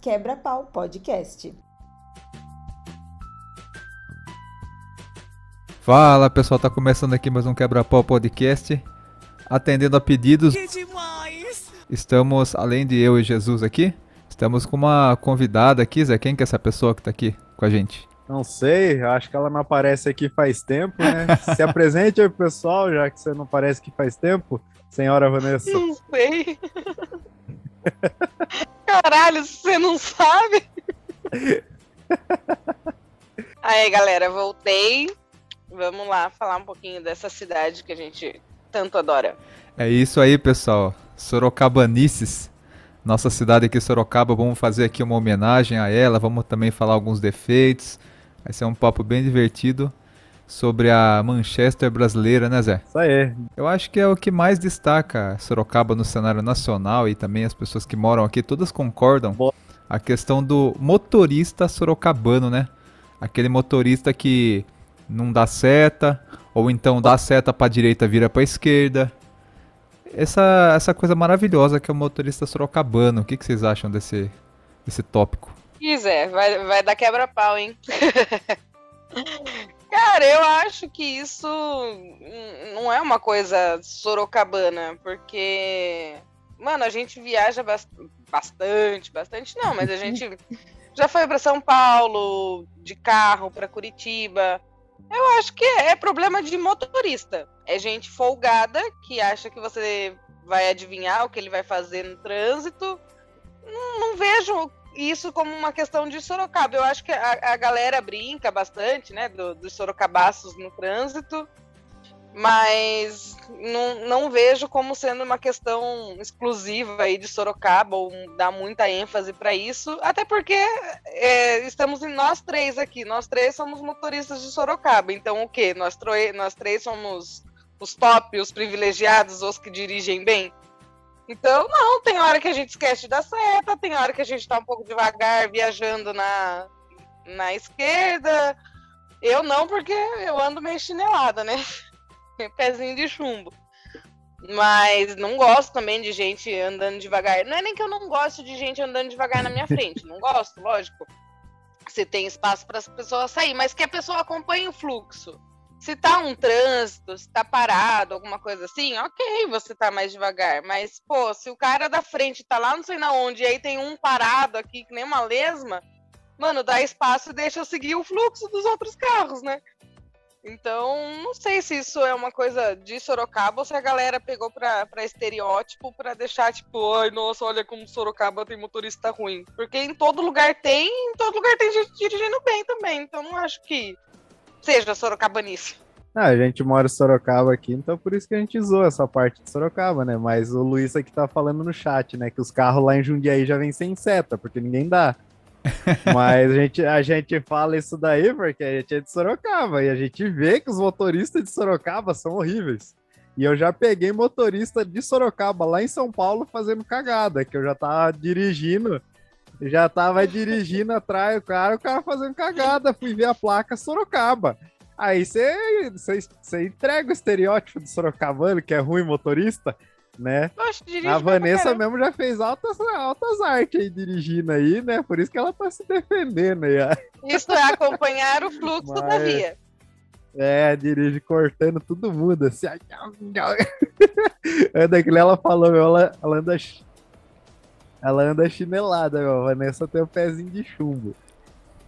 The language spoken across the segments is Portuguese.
Quebra-pau podcast. Fala pessoal, tá começando aqui mais um Quebra-pau podcast. Atendendo a pedidos. Que demais! Estamos, além de eu e Jesus aqui, estamos com uma convidada aqui, Zé. Quem que é essa pessoa que tá aqui com a gente? Não sei, acho que ela não aparece aqui faz tempo, né? Se apresente aí pro pessoal, já que você não aparece aqui faz tempo, senhora Vanessa. Não sei. Caralho, você não sabe? Aí, galera, voltei. Vamos lá falar um pouquinho dessa cidade que a gente tanto adora. É isso aí, pessoal. Sorocabanices. Nossa cidade aqui, Sorocaba, vamos fazer aqui uma homenagem a ela, vamos também falar alguns defeitos. Vai ser um papo bem divertido sobre a Manchester brasileira, né, Zé? Isso aí. Eu acho que é o que mais destaca Sorocaba no cenário nacional e também as pessoas que moram aqui, todas concordam. Boa. A questão do motorista sorocabano, né? Aquele motorista que não dá seta, ou então dá seta pra direita, vira pra esquerda. Essa, essa coisa maravilhosa que é o motorista sorocabano. O que, que vocês acham desse, desse tópico? Ih, Zé, vai, vai dar quebra-pau, hein? Cara, eu acho que isso não é uma coisa sorocabana, porque, mano, a gente viaja bas- bastante, bastante não, mas a gente já foi para São Paulo de carro, para Curitiba. Eu acho que é problema de motorista. É gente folgada que acha que você vai adivinhar o que ele vai fazer no trânsito. Não, não vejo isso como uma questão de Sorocaba. Eu acho que a, a galera brinca bastante, né, do- dos sorocabaços no trânsito, mas não, não vejo como sendo uma questão exclusiva aí de Sorocaba ou dar muita ênfase para isso, até porque é, estamos em nós três aqui, nós três somos motoristas de Sorocaba, então o quê? Nós, nós três somos os top, os privilegiados, os que dirigem bem? Então, não, tem hora que a gente esquece dar seta, tem hora que a gente tá um pouco devagar viajando na, na esquerda. Eu não, porque eu ando meio chinelada, né? Pezinho de chumbo. Mas não gosto também de gente andando devagar. Não é nem que eu não gosto de gente andando devagar na minha frente. Não gosto, lógico. Se tem espaço para as pessoas sair, mas que a pessoa acompanhe o fluxo. Se tá um trânsito, se tá parado, alguma coisa assim, ok, você tá mais devagar. Mas, pô, se o cara da frente tá lá não sei na onde, e aí tem um parado aqui, que nem uma lesma, mano, dá espaço e deixa eu seguir o fluxo dos outros carros, né? Então, não sei se isso é uma coisa de Sorocaba ou se a galera pegou pra, pra estereótipo pra deixar, tipo, ai, nossa, olha como Sorocaba tem motorista ruim. Porque em todo lugar tem, em todo lugar tem gente dirigindo bem também. Então, não acho que seja sorocabanice. Ah, a gente mora em Sorocaba aqui, então por isso que a gente zoa essa parte de Sorocaba, né? Mas o Luiz aqui tá falando no chat, né? Que os carros lá em Jundiaí já vêm sem seta, porque ninguém dá. Mas a gente, a gente fala isso daí porque a gente é de Sorocaba e a gente vê que os motoristas de Sorocaba são horríveis. E eu já peguei motorista de Sorocaba lá em São Paulo fazendo cagada, que eu já tava dirigindo, já tava dirigindo atrás do cara, o cara fazendo cagada, fui ver a placa Sorocaba. Aí você entrega o estereótipo do sorocabano, que é ruim motorista, né? A Vanessa mesmo já fez altas, altas artes aí dirigindo aí, né? Por isso que ela tá se defendendo aí. Isso é acompanhar o fluxo da Mas- via. É, dirige cortando todo mundo, assim. Anda que ela falou, ela, ela anda. Ela anda chinelada, meu. Vanessa tem o pezinho de chumbo.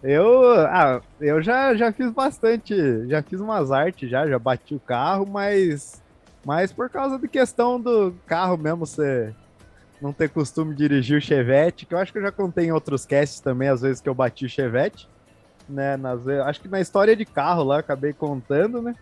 Eu, ah, eu já, já fiz bastante, já fiz umas artes já, já bati o carro, mas, mas por causa de questão do carro mesmo, você não ter costume de dirigir o Chevette, que eu acho que eu já contei em outros casts também, às vezes que eu bati o Chevette, né, nas, acho que na história de carro lá, acabei contando, né,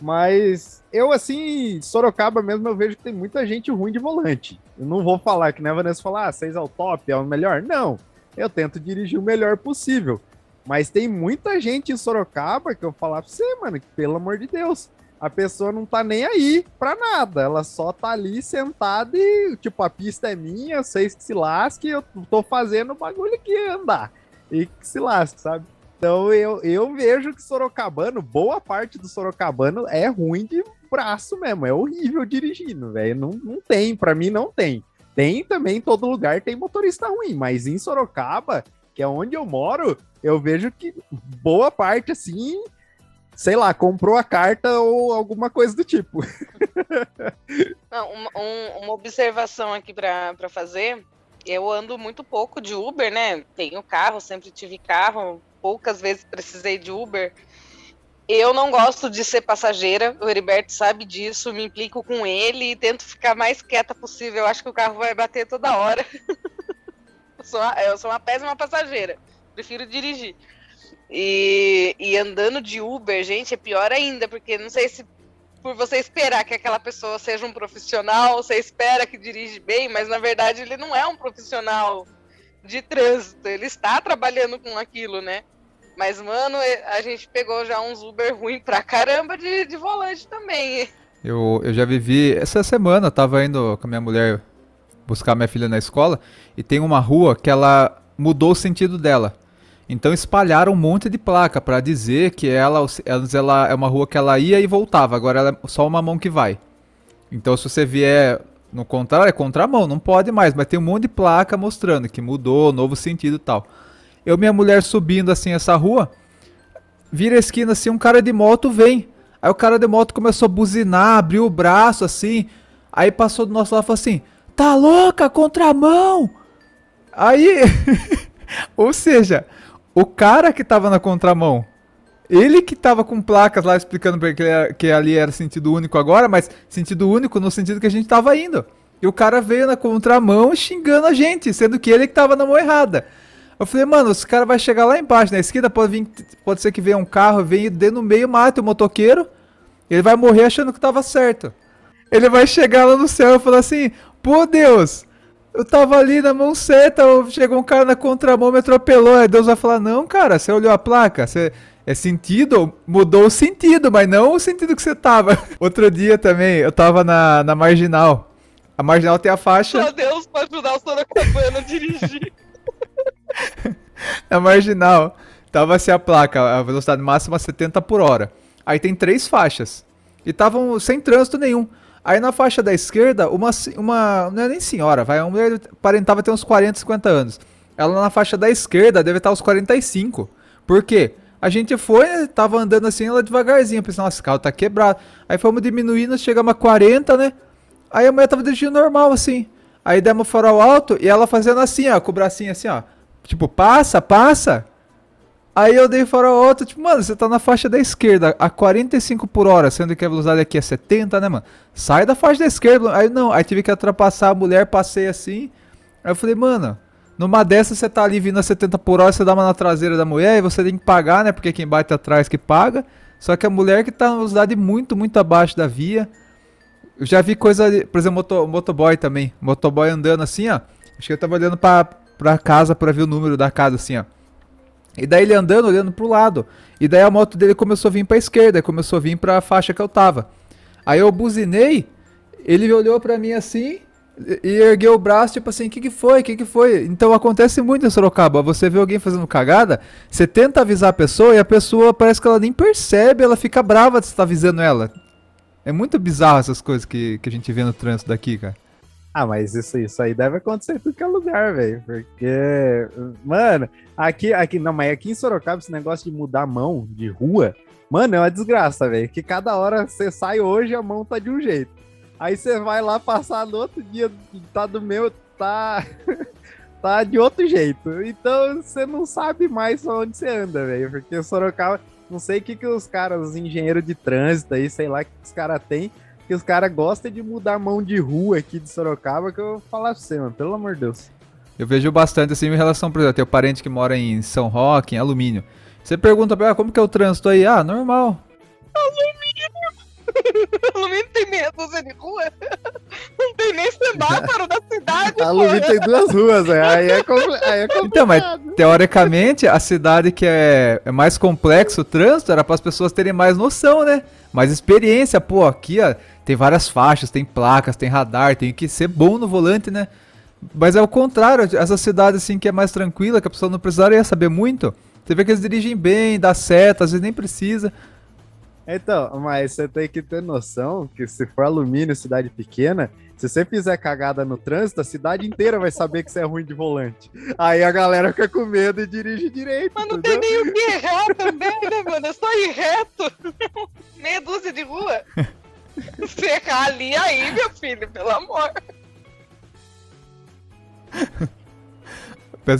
mas eu, assim, Sorocaba mesmo, eu vejo que tem muita gente ruim de volante. Eu não vou falar que nem a Vanessa falar, ah, seis é o top, é o melhor. Não, eu tento dirigir o melhor possível. Mas tem muita gente em Sorocaba que eu falar pra você, mano, que pelo amor de Deus, a pessoa não tá nem aí pra nada. Ela só tá ali sentada e, tipo, a pista é minha, vocês que se lasque, eu tô fazendo o bagulho que andar. E que se lasque, sabe? Então eu, eu vejo que Sorocabano, boa parte do Sorocabano é ruim de braço mesmo, é horrível dirigindo, velho. Não, não tem, pra mim não tem. tem também em todo lugar tem motorista ruim, mas em Sorocaba, que é onde eu moro, eu vejo que boa parte assim, sei lá, comprou a carta ou alguma coisa do tipo. Não, uma, um, uma observação aqui para fazer. Eu ando muito pouco de Uber, né? Tenho carro, sempre tive carro, poucas vezes precisei de Uber. Eu não gosto de ser passageira, o Heriberto sabe disso, me implico com ele e tento ficar mais quieta possível. Eu acho que o carro vai bater toda hora. eu, sou uma, eu sou uma péssima passageira, prefiro dirigir. E, e andando de Uber, gente, é pior ainda, porque não sei se por você esperar que aquela pessoa seja um profissional, você espera que dirige bem, mas na verdade ele não é um profissional de trânsito, ele está trabalhando com aquilo, né? Mas, mano, a gente pegou já uns Uber ruim pra caramba de, de volante também. Eu, eu já vivi. Essa semana eu tava indo com a minha mulher buscar minha filha na escola e tem uma rua que ela mudou o sentido dela. Então espalharam um monte de placa para dizer que ela, ela é uma rua que ela ia e voltava, agora ela é só uma mão que vai. Então se você vier no contrário, é contramão, não pode mais, mas tem um monte de placa mostrando que mudou, novo sentido e tal. Eu minha mulher subindo assim essa rua, vira a esquina assim, um cara de moto vem. Aí o cara de moto começou a buzinar, abriu o braço assim. Aí passou do nosso lado e falou assim: "Tá louca, contramão?" Aí, ou seja, o cara que tava na contramão, ele que tava com placas lá explicando que, que ali era sentido único agora, mas sentido único no sentido que a gente tava indo. E o cara veio na contramão xingando a gente, sendo que ele que tava na mão errada. Eu falei, mano, esse cara vai chegar lá embaixo, na esquerda pode vir, pode ser que venha um carro, venha dentro no meio, mate o motoqueiro, ele vai morrer achando que tava certo. Ele vai chegar lá no céu e falar assim, pô Deus, eu tava ali na mão certa, chegou um cara na contramão, me atropelou. Aí Deus vai falar, não, cara, você olhou a placa, você... É sentido, mudou o sentido, mas não o sentido que você tava. Outro dia também, eu tava na, na Marginal. A Marginal tem a faixa... Só Deus pra ajudar o Sorocabana a dirigir. na marginal, tava assim a placa, a velocidade máxima 70 por hora. Aí tem três faixas. E estavam sem trânsito nenhum. Aí na faixa da esquerda, uma, uma não é nem senhora, vai, uma mulher aparentava ter uns 40, 50 anos. Ela na faixa da esquerda deve estar uns 45. Por quê? A gente foi, tava andando assim, ela devagarzinho, pensando, nossa, esse carro tá quebrado. Aí fomos diminuindo, chegamos a 40, né? Aí a mulher tava dirigindo normal, assim. Aí demos farol alto e ela fazendo assim, ó, com o bracinho assim, ó. Tipo, passa, passa. Aí eu dei farol alto, tipo, mano, você tá na faixa da esquerda a 45 por hora, sendo que a velocidade aqui é 70, né, mano? Sai da faixa da esquerda. Aí não, aí tive que ultrapassar a mulher, passei assim. Aí eu falei, mano, numa dessas você tá ali vindo a 70 por hora, você dá uma na traseira da mulher e você tem que pagar, né? Porque quem bate atrás que paga. Só que a mulher que tá na velocidade muito, muito abaixo da via. Eu já vi coisa, por exemplo, moto, motoboy também. Motoboy andando assim, ó. Acho que eu tava olhando pra, pra casa pra ver o número da casa, assim, ó. E daí ele andando, olhando pro lado. E daí a moto dele começou a vir pra esquerda, começou a vir pra faixa que eu tava. Aí eu buzinei, ele olhou pra mim assim e ergueu o braço, tipo assim, o que, que foi? O que, que foi? Então acontece muito em Sorocaba. Você vê alguém fazendo cagada, você tenta avisar a pessoa e a pessoa parece que ela nem percebe, ela fica brava de estar avisando ela. É muito bizarro essas coisas que, que a gente vê no trânsito daqui, cara. Ah, mas isso, isso aí deve acontecer em tudo que é lugar, velho. Porque, mano, aqui, aqui, não, mas aqui em Sorocaba, esse negócio de mudar a mão de rua, mano, é uma desgraça, velho. Que cada hora você sai hoje, a mão tá de um jeito. Aí você vai lá passar no outro dia, tá do meu, tá. tá de outro jeito. Então você não sabe mais onde você anda, velho. Porque Sorocaba, não sei o que, que os caras, os engenheiros de trânsito aí, sei lá o que os caras têm que os caras gostam de mudar a mão de rua aqui de Sorocaba, que eu vou falar pra você, mano, pelo amor de Deus. Eu vejo bastante assim em relação, por exemplo, eu tenho parente que mora em São Roque, em alumínio. Você pergunta pra ela, ah, como que é o trânsito aí? Ah, normal. Alumínio! alumínio tem meia dúzia de rua? Não tem nem semáforo da cidade, Alumínio tem duas ruas, é. Aí é, compl aí é complicado. Então, mas teoricamente, a cidade que é, é mais complexo o trânsito era para as pessoas terem mais noção, né? Mais experiência. Pô, aqui, ó, tem várias faixas, tem placas, tem radar, tem que ser bom no volante, né? Mas é o contrário, essa cidade assim que é mais tranquila, que a pessoa não precisaria saber muito. Você vê que eles dirigem bem, dá seta, às vezes nem precisa. Então, mas você tem que ter noção que se for alumínio, cidade pequena, Se você fizer cagada no trânsito, a cidade inteira vai saber que você é ruim de volante. Aí a galera fica com medo e dirige direito. Mas não entendeu? tem nem o que errar também, né, mano? É só ir reto. Meia dúzia de rua. Se errar ali, aí, meu filho, pelo amor.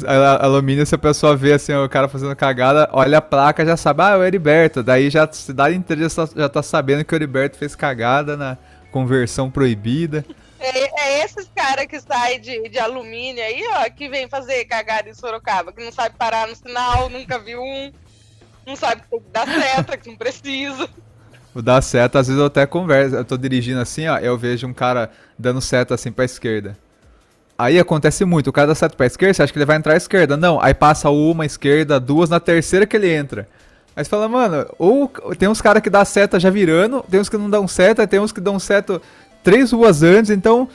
A- Alumínio, se a pessoa vê assim, o cara fazendo cagada, olha a placa, já sabe, ah, é o Heriberto. Daí já a cidade inteira já, tá- já tá sabendo que o Heriberto fez cagada na conversão proibida. É, é esses caras que saem de, de alumínio aí, ó, que vem fazer cagada em Sorocaba, que não sabe parar no sinal, nunca viu um, não sabe que tem que dar seta, que não precisa. O dar seta, às vezes eu até converso. Eu tô dirigindo assim, ó, eu vejo um cara dando seta assim pra esquerda. Aí acontece muito, o cara dá seta pra esquerda, você acha que ele vai entrar à esquerda. Não, aí passa uma esquerda, duas, na terceira que ele entra. Aí você fala, mano, ou tem uns caras que dá seta já virando, tem uns que não dão seta, tem uns que dão seta três ruas antes, então.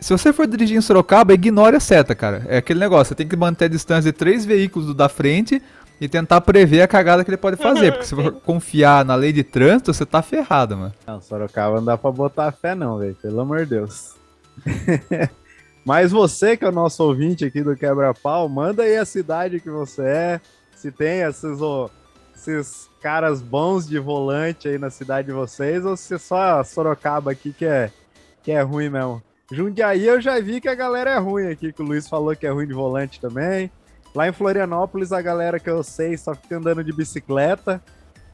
Se você for dirigir em Sorocaba, ignore a seta, cara. É aquele negócio, você tem que manter a distância de três veículos do da frente e tentar prever a cagada que ele pode fazer. Porque se for confiar na lei de trânsito, você tá ferrado, mano. Não, Sorocaba não dá pra botar fé, não, velho. Pelo amor de Deus. Mas você, que é o nosso ouvinte aqui do Quebra-Pau, manda aí a cidade que você é. Se tem esses, ó, esses caras bons de volante aí na cidade de vocês, ou se só Sorocaba aqui que é, que é ruim mesmo. Jundiaí eu já vi que a galera é ruim aqui, que o Luiz falou que é ruim de volante também. Lá em Florianópolis, a galera que eu sei só fica andando de bicicleta,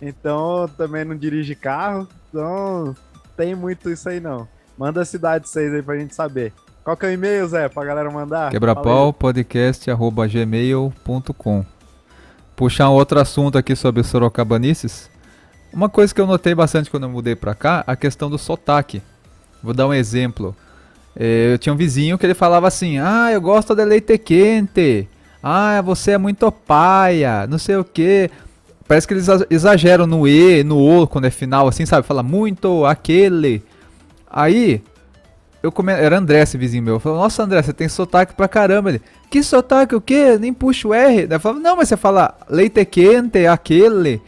então também não dirige carro. Então, tem muito isso aí não. Manda a cidade de vocês aí pra gente saber. Qual que é o e-mail, Zé, pra galera mandar? Quebrapau podcast.gmail.com Puxar um outro assunto aqui sobre Sorocabanices. Uma coisa que eu notei bastante quando eu mudei pra cá, a questão do sotaque. Vou dar um exemplo. Eh, Eu tinha um vizinho que ele falava assim: Ah, eu gosto de leite quente. Ah, você é muito paia. Não sei o que. Parece que eles exa- exageram no E, no O, quando é final, assim, sabe? Fala muito aquele. Aí, eu come... Era André, esse vizinho meu. Eu falei, nossa, André, você tem sotaque pra caramba. Ele, que sotaque, o quê? Nem puxa o R. Eu falava, não, mas você fala leite quente, aquele.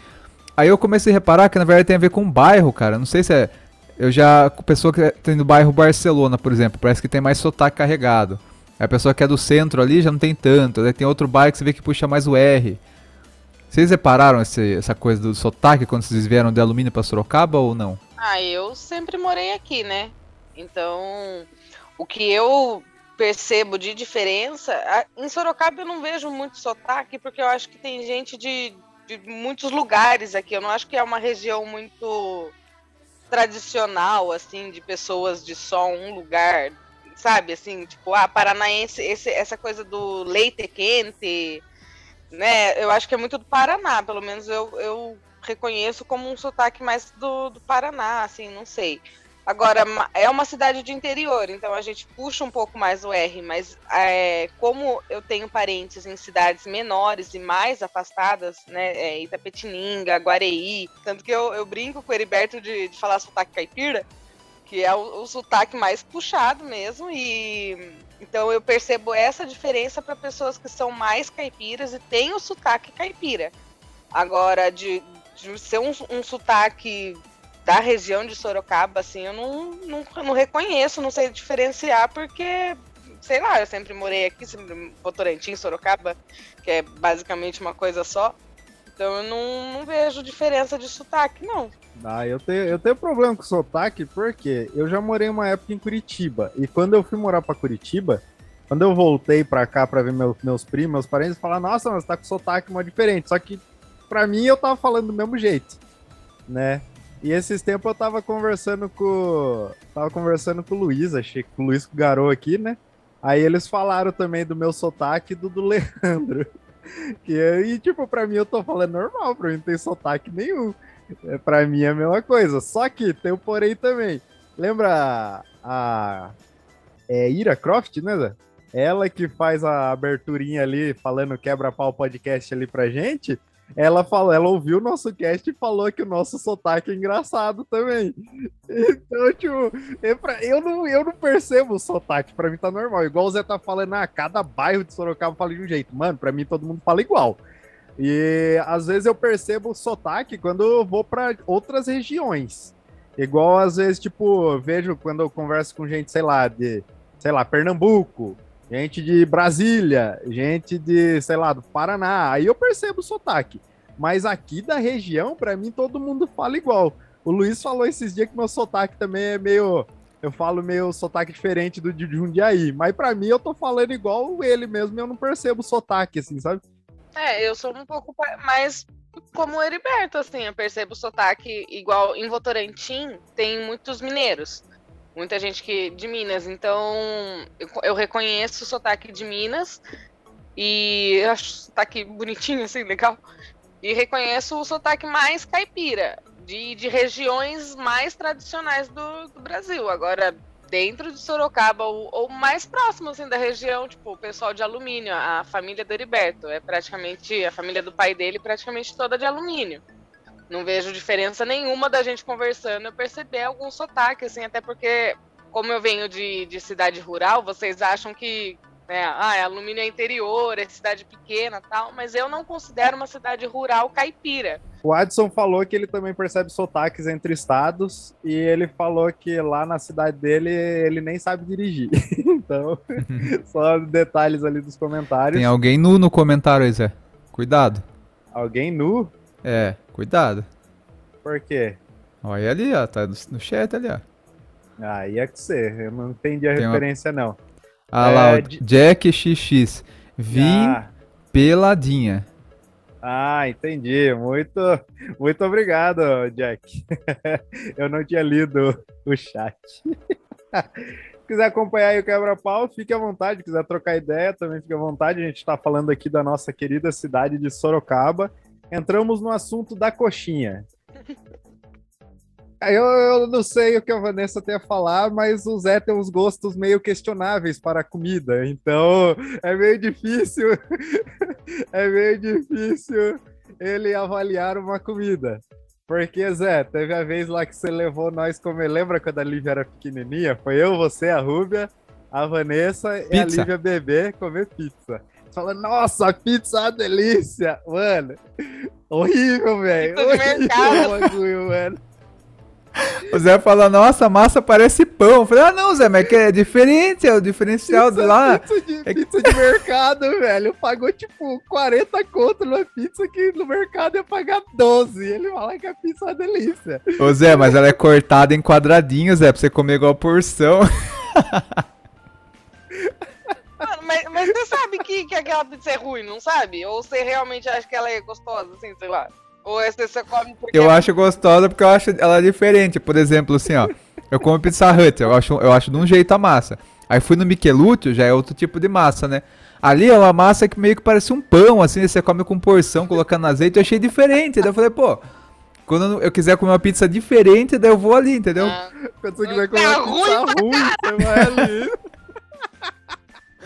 Aí eu comecei a reparar que na verdade tem a ver com bairro, cara. Não sei se é. Eu já. Pessoa que tem do bairro Barcelona, por exemplo, parece que tem mais sotaque carregado. Aí a pessoa que é do centro ali já não tem tanto. Daí tem outro bairro que você vê que puxa mais o R. Vocês repararam esse- essa coisa do sotaque quando vocês vieram de alumínio pra Sorocaba ou não? Ah, eu sempre morei aqui, né? Então, o que eu percebo de diferença. Em Sorocaba eu não vejo muito sotaque, porque eu acho que tem gente de, de muitos lugares aqui. Eu não acho que é uma região muito tradicional, assim, de pessoas de só um lugar. Sabe, assim, tipo, ah, paranaense, esse, essa coisa do leite quente, né? Eu acho que é muito do Paraná, pelo menos eu, eu reconheço como um sotaque mais do, do Paraná, assim, não sei. Agora, é uma cidade de interior, então a gente puxa um pouco mais o R, mas é, como eu tenho parentes em cidades menores e mais afastadas, né, é, Itapetininga, Guareí, tanto que eu, eu brinco com o Heriberto de, de falar sotaque caipira, que é o, o sotaque mais puxado mesmo, e então eu percebo essa diferença para pessoas que são mais caipiras e têm o sotaque caipira. Agora, de, de ser um, um sotaque da região de Sorocaba, assim, eu não, não, não reconheço, não sei diferenciar, porque, sei lá, eu sempre morei aqui, sempre Votorantim, Sorocaba, que é basicamente uma coisa só. Então eu não, não vejo diferença de sotaque, não. Ah, eu tenho, eu tenho problema com sotaque porque eu já morei uma época em Curitiba. E quando eu fui morar pra Curitiba, quando eu voltei pra cá pra ver meu- meus primos, meus parentes falaram, nossa, mas tá com sotaque mó diferente. Só que pra mim eu tava falando do mesmo jeito, né? E esses tempos eu tava conversando com. Tava conversando com o Luiz, achei que o Luiz Garou aqui, né? Aí eles falaram também do meu sotaque e do do Leandro. Que aí, tipo, pra mim eu tô falando normal, pra mim não tem sotaque nenhum. É, pra mim é a mesma coisa. Só que tem o porém também. Lembra a, a é, Ira Croft, né, Zé? Ela que faz a aberturinha ali, falando quebra-pau podcast ali pra gente. Ela falou, ela ouviu o nosso cast e falou que o nosso sotaque é engraçado também. Então, tipo, é eu, não, eu não percebo o sotaque, pra mim tá normal. Igual o Zé tá falando, ah, cada bairro de Sorocaba fala de um jeito. Mano, pra mim todo mundo fala igual. E às vezes eu percebo o sotaque quando eu vou pra outras regiões. Igual às vezes, tipo, vejo quando eu converso com gente, sei lá, de, sei lá, Pernambuco, gente de Brasília, gente de, sei lá, do Paraná. Aí eu percebo o sotaque. Mas aqui da região, para mim, todo mundo fala igual. O Luiz falou esses dias que meu sotaque também é meio. Eu falo meio sotaque diferente do de Jundiaí. Mas para mim, eu tô falando igual ele mesmo e eu não percebo o sotaque, assim, sabe? É, eu sou um pouco mais como o Heriberto, assim, eu percebo o sotaque igual em Votorantim, tem muitos mineiros. Muita gente que de Minas, então eu, eu reconheço o sotaque de Minas e eu acho o sotaque bonitinho, assim, legal. E reconheço o sotaque mais caipira, de, de regiões mais tradicionais do, do Brasil. Agora, dentro de Sorocaba, ou, ou, mais próximo assim, da região, tipo, o pessoal de alumínio, a família do Heriberto, é praticamente, a família do pai dele praticamente toda de alumínio. Não vejo diferença nenhuma da gente conversando, eu perceber algum sotaque, assim, até porque, como eu venho de, de cidade rural, vocês acham que é, ah, é alumínio é interior, é cidade pequena tal, mas eu não considero uma cidade rural caipira. O Adson falou que ele também percebe sotaques entre estados e ele falou que lá na cidade dele ele nem sabe dirigir. então, só detalhes ali dos comentários. Tem alguém nu no comentário aí, Zé. Cuidado. Alguém nu? É, cuidado. Por quê? Olha ali, ó, tá no chat ali, ó. Ah, ia que ser, eu não entendi a Tem referência uma... não. Ah é, lá, de... Jack XX. Vim ah. peladinha. Ah, entendi. Muito, muito obrigado, Jack. Eu não tinha lido o chat. Se quiser acompanhar aí o Quebra-Pau, fique à vontade. Se quiser trocar ideia, também fique à vontade. A gente está falando aqui da nossa querida cidade de Sorocaba. Entramos no assunto da coxinha. Eu, eu não sei o que a Vanessa tem a falar, mas o Zé tem uns gostos meio questionáveis para a comida, então é meio difícil, é meio difícil ele avaliar uma comida. Porque, Zé, teve a vez lá que você levou nós comer. Lembra quando a Lívia era pequenininha? Foi eu, você, a Rúbia, a Vanessa pizza. e a Lívia bebê comer pizza. Fala, nossa, pizza é uma delícia! Mano, horrível, velho. Horrível o bagulho, mano. O Zé fala, nossa, a massa parece pão. Eu falei, ah, não, Zé, mas é que é diferente, é o diferencial pizza, de lá. Pizza de, é... pizza de mercado, velho. Pagou, tipo, 40 conto numa pizza que no mercado ia pagar 12. Ele fala que a pizza é uma delícia. Ô, Zé, mas ela é cortada em quadradinhos, Zé, pra você comer igual porção. Mas, mas você sabe que, que aquela pizza é ruim, não sabe? Ou você realmente acha que ela é gostosa, assim, sei lá? Ou essa você come porque... Eu acho gostosa porque eu acho ela diferente. Por exemplo, assim, ó. Eu como pizza hut, eu acho, eu acho de um jeito a massa. Aí fui no Michelutio, já é outro tipo de massa, né? Ali é uma massa que meio que parece um pão, assim, você come com porção, colocando azeite, eu achei diferente. Daí eu falei, pô, quando eu quiser comer uma pizza diferente, daí eu vou ali, entendeu? Ah, quando você quiser comer uma pizza ruim, você vai ali.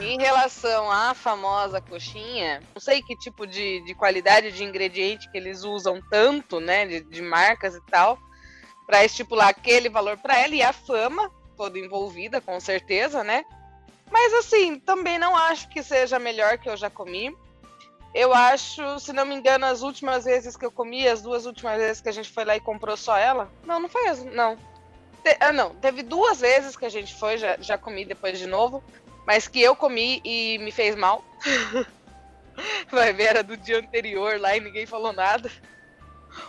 Em relação à famosa coxinha, não sei que tipo de, de qualidade de ingrediente que eles usam tanto, né, de, de marcas e tal, para estipular aquele valor para ela e a fama toda envolvida, com certeza, né? Mas assim, também não acho que seja a melhor que eu já comi. Eu acho, se não me engano, as últimas vezes que eu comi, as duas últimas vezes que a gente foi lá e comprou só ela. Não, não foi as, não. Te, ah, não, teve duas vezes que a gente foi, já, já comi depois de novo mas que eu comi e me fez mal. Vai ver, era do dia anterior lá e ninguém falou nada.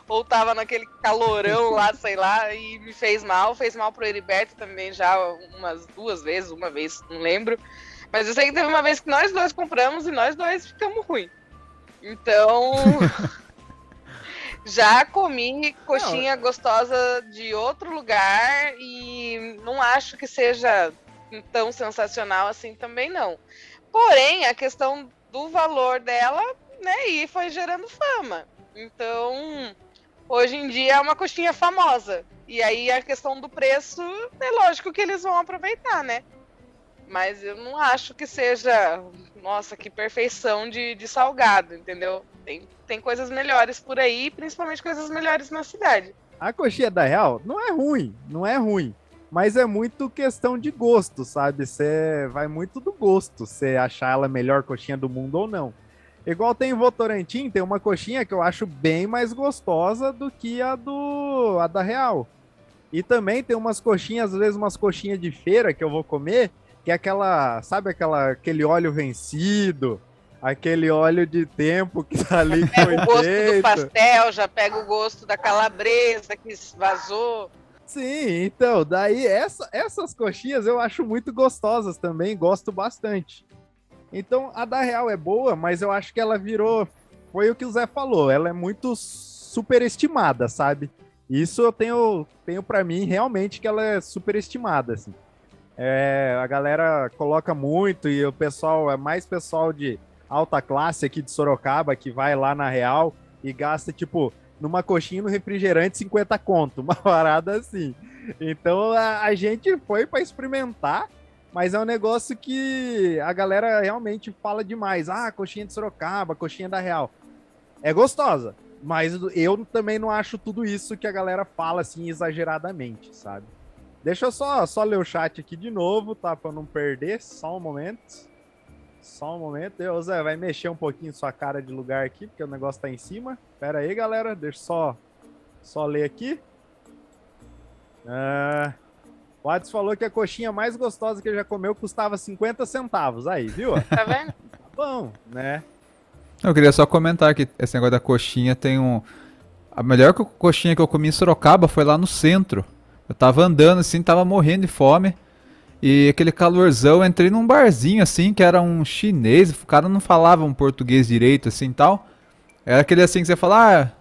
Ou tava naquele calorão lá, sei lá, e me fez mal. Fez mal pro Heriberto também já umas duas vezes, uma vez, não lembro. Mas eu sei que teve uma vez que nós dois compramos e nós dois ficamos ruins. Então. já comi coxinha não. gostosa de outro lugar e não acho que seja tão sensacional assim também não. Porém, a questão do valor dela, né, e foi gerando fama. Então, hoje em dia é uma coxinha famosa. E aí a questão do preço, é lógico que eles vão aproveitar, né? Mas eu não acho que seja, nossa, que perfeição de, de salgado, entendeu? Tem, tem coisas melhores por aí, principalmente coisas melhores na cidade. A coxinha da Real não é ruim, não é ruim mas é muito questão de gosto, sabe? Você vai muito do gosto, você achar ela a melhor coxinha do mundo ou não. Igual tem em Votorantim, tem uma coxinha que eu acho bem mais gostosa do que a do a da Real. E também tem umas coxinhas, às vezes umas coxinhas de feira que eu vou comer, que é aquela, sabe aquela, aquele óleo vencido, aquele óleo de tempo que tá ali que Pega o gosto do pastel, já pega o gosto da calabresa que vazou. Sim, então, daí essa, essas coxinhas eu acho muito gostosas também, gosto bastante. Então, a da Real é boa, mas eu acho que ela virou, foi o que o Zé falou, ela é muito superestimada, sabe? Isso eu tenho, tenho para mim realmente que ela é superestimada, assim. É, a galera coloca muito e o pessoal, é mais pessoal de alta classe aqui de Sorocaba que vai lá na Real e gasta, tipo, numa coxinha no refrigerante 50 conto, uma parada assim. Então a, a gente foi para experimentar, mas é um negócio que a galera realmente fala demais. Ah, coxinha de Sorocaba, coxinha da Real. É gostosa, mas eu também não acho tudo isso que a galera fala assim exageradamente, sabe? Deixa eu só, só ler o chat aqui de novo, tá? Pra não perder, só um momento. Só um momento. Eu, Zé, vai mexer um pouquinho sua cara de lugar aqui, porque o negócio tá em cima. Pera aí, galera. Deixa eu só, só ler aqui. Ah, o Adson falou que a coxinha mais gostosa que ele já comeu custava 50 centavos. Aí, viu? Tá vendo? Tá bom, né? Eu queria só comentar que esse negócio da coxinha tem um. A melhor co- coxinha que eu comi em Sorocaba foi lá no centro. Eu tava andando assim, tava morrendo de fome. E aquele calorzão, entrei num barzinho assim, que era um chinês, o cara não falava um português direito assim tal. Era aquele assim que você fala, ah,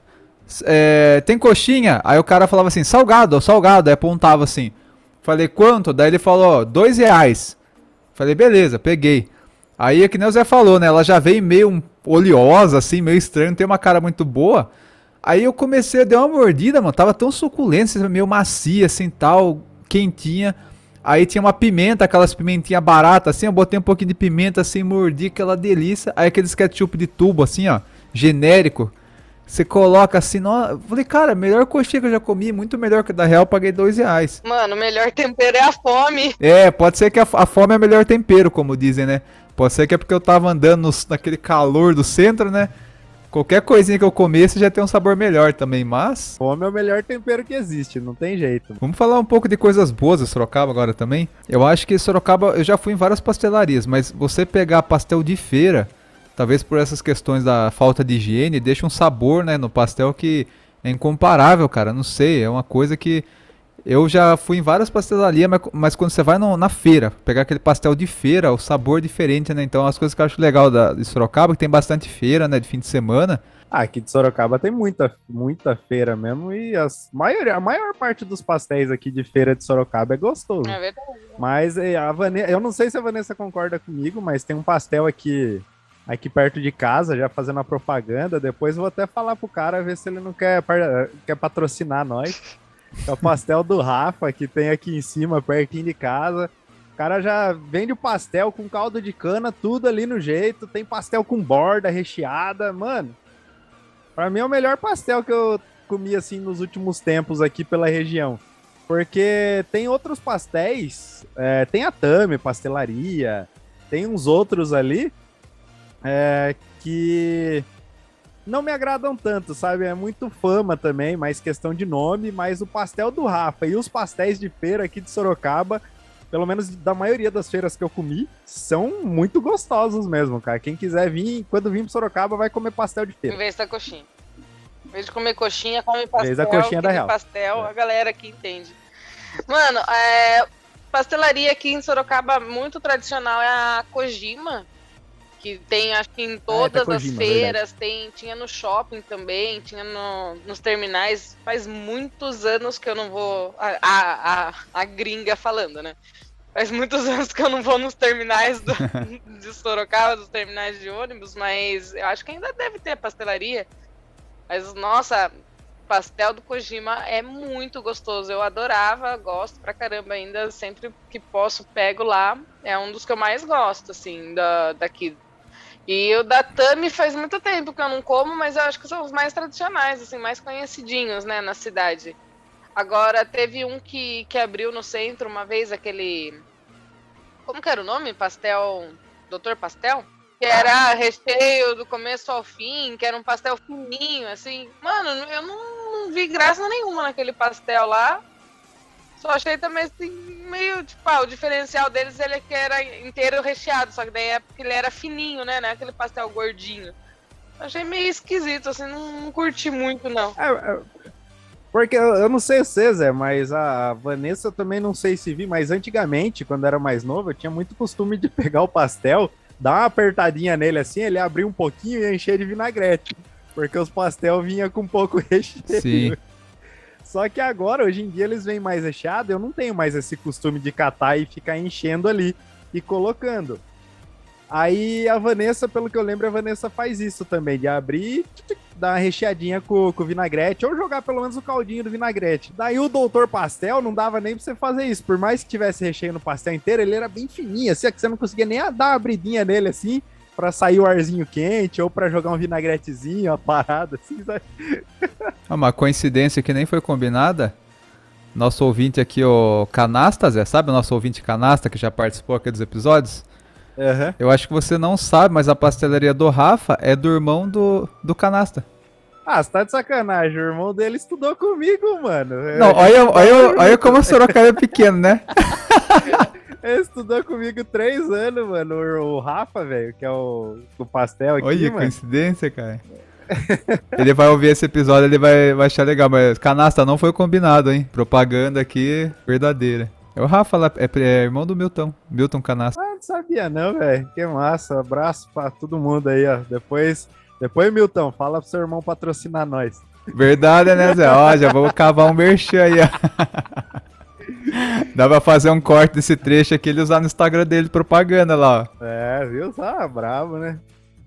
é, tem coxinha? Aí o cara falava assim, salgado, salgado, aí apontava assim. Falei, quanto? Daí ele falou, dois reais. Falei, beleza, peguei. Aí é que nem o Zé falou, né? Ela já veio meio oleosa, assim, meio estranho, não tem uma cara muito boa. Aí eu comecei a dar uma mordida, mano. Tava tão suculento, meio macia, assim, tal, quentinha. Aí tinha uma pimenta, aquelas pimentinhas baratas, assim. Eu botei um pouquinho de pimenta, assim, mordi aquela delícia. Aí aqueles ketchup de tubo, assim, ó, genérico. Você coloca assim, eu falei, cara, melhor coxinha que eu já comi, muito melhor que a da Real, paguei dois reais. Mano, o melhor tempero é a fome. É, pode ser que a, a fome é o melhor tempero, como dizem, né? Pode ser que é porque eu tava andando nos- naquele calor do centro, né? Qualquer coisinha que eu comesse já tem um sabor melhor também, mas. Fome é o melhor tempero que existe, não tem jeito. Vamos falar um pouco de coisas boas de Sorocaba agora também. Eu acho que Sorocaba, eu já fui em várias pastelarias, mas você pegar pastel de feira, talvez por essas questões da falta de higiene, deixa um sabor, né, no pastel que é incomparável, cara. Não sei, é uma coisa que eu já fui em várias pastelarias, mas, mas quando você vai no- na feira, pegar aquele pastel de feira, o sabor é diferente, né? Então, as coisas que eu acho legal da, de Sorocaba, que tem bastante feira, né, de fim de semana. Ah, aqui de Sorocaba tem muita, muita feira mesmo e as maioria, a maior parte dos pastéis aqui de feira de Sorocaba é gostoso. É verdade. Mas eh, a Vanessa, eu não sei se a Vanessa concorda comigo, mas tem um pastel aqui aqui perto de casa, já fazendo a propaganda. Depois eu vou até falar pro cara ver se ele não quer, par- quer patrocinar nós. É o pastel do Rafa, que tem aqui em cima, pertinho de casa. O cara já vende o pastel com caldo de cana, tudo ali no jeito. Tem pastel com borda recheada. Mano, pra mim é o melhor pastel que eu comi assim nos últimos tempos aqui pela região. Porque tem outros pastéis, é, tem a Tami Pastelaria, tem uns outros ali é, que não me agradam tanto, sabe? É muito fama também, mais questão de nome, mas o pastel do Rafa e os pastéis de feira aqui de Sorocaba, pelo menos da maioria das feiras que eu comi, são muito gostosos mesmo, cara. Quem quiser vir, quando vir pro Sorocaba, vai comer pastel de Em feira. vez da coxinha. Em vez de comer coxinha, come vez pastel. da coxinha da Real. pastel, É. a galera que entende. Mano, é, pastelaria aqui em Sorocaba muito tradicional é a Kojima. Que tem, acho que em todas as Kojima, feiras, tem, tinha no shopping também, tinha no- nos terminais. Faz muitos anos que eu não vou. A, a, a, a gringa falando, né? Faz muitos anos que eu não vou nos terminais do, de Sorocaba, dos terminais de ônibus, mas eu acho que ainda deve ter pastelaria. Mas, nossa, pastel do Kojima é muito gostoso. Eu adorava, gosto pra caramba ainda. Sempre que posso, pego lá. É um dos que eu mais gosto, assim, da, daqui. E o da Tami faz muito tempo que eu não como, mas eu acho que são os mais tradicionais, assim, mais conhecidinhos, né, na cidade. Agora, teve um que, que abriu no centro uma vez, aquele. Como que era o nome? Pastel. Doutor Pastel? Que era recheio do começo ao fim, que era um pastel fininho, assim. Mano, eu não, não vi graça nenhuma naquele pastel lá. Só achei também assim, meio, tipo, ah, o diferencial deles ele é que era inteiro recheado, só que daí é porque ele era fininho, né? Não é aquele pastel gordinho. Achei meio esquisito, assim, não, não curti muito, não. É, é, porque eu, eu não sei você, Zé, mas a Vanessa também não sei se vi, mas antigamente, quando era mais novo, eu tinha muito costume de pegar o pastel, dar uma apertadinha nele assim, ele abrir um pouquinho e encher de vinagrete. Porque os pastel vinha com pouco recheio. Sim. Só que agora, hoje em dia, eles vêm mais recheado. Eu não tenho mais esse costume de catar e ficar enchendo ali e colocando. Aí a Vanessa, pelo que eu lembro, a Vanessa faz isso também, de abrir, dar uma recheadinha com, com vinagrete, ou jogar pelo menos o caldinho do vinagrete. Daí o doutor pastel não dava nem pra você fazer isso. Por mais que tivesse recheio no pastel inteiro, ele era bem fininho, assim, que você não conseguia nem dar uma abridinha nele assim para sair o arzinho quente ou para jogar um vinagretezinho, uma parada assim, sabe? Ah, uma coincidência que nem foi combinada. Nosso ouvinte aqui, o Canasta, Zé, sabe o nosso ouvinte Canasta que já participou aqui dos episódios? Uhum. Eu acho que você não sabe, mas a pastelaria do Rafa é do irmão do, do Canasta. Ah, você tá de sacanagem. O irmão dele estudou comigo, mano. Não, olha, olha, olha como o Sorocaba é pequeno, né? Ele estudou comigo três anos, mano. O Rafa, velho, que é o, o pastel aqui, Olha, mano. coincidência, cara. ele vai ouvir esse episódio, ele vai, vai achar legal, mas canasta não foi combinado, hein? Propaganda aqui verdadeira. É o Rafa lá, é, é irmão do Milton, Milton Canasta. Ah, não sabia não, velho. Que massa. Abraço pra todo mundo aí, ó. Depois, depois Milton, fala pro seu irmão patrocinar nós. Verdade, né, Zé? Ó, já vou cavar um merchan aí, ó. Dá pra fazer um corte desse trecho aqui ele usar no Instagram dele propaganda lá, ó. É, viu? Ah, bravo, né?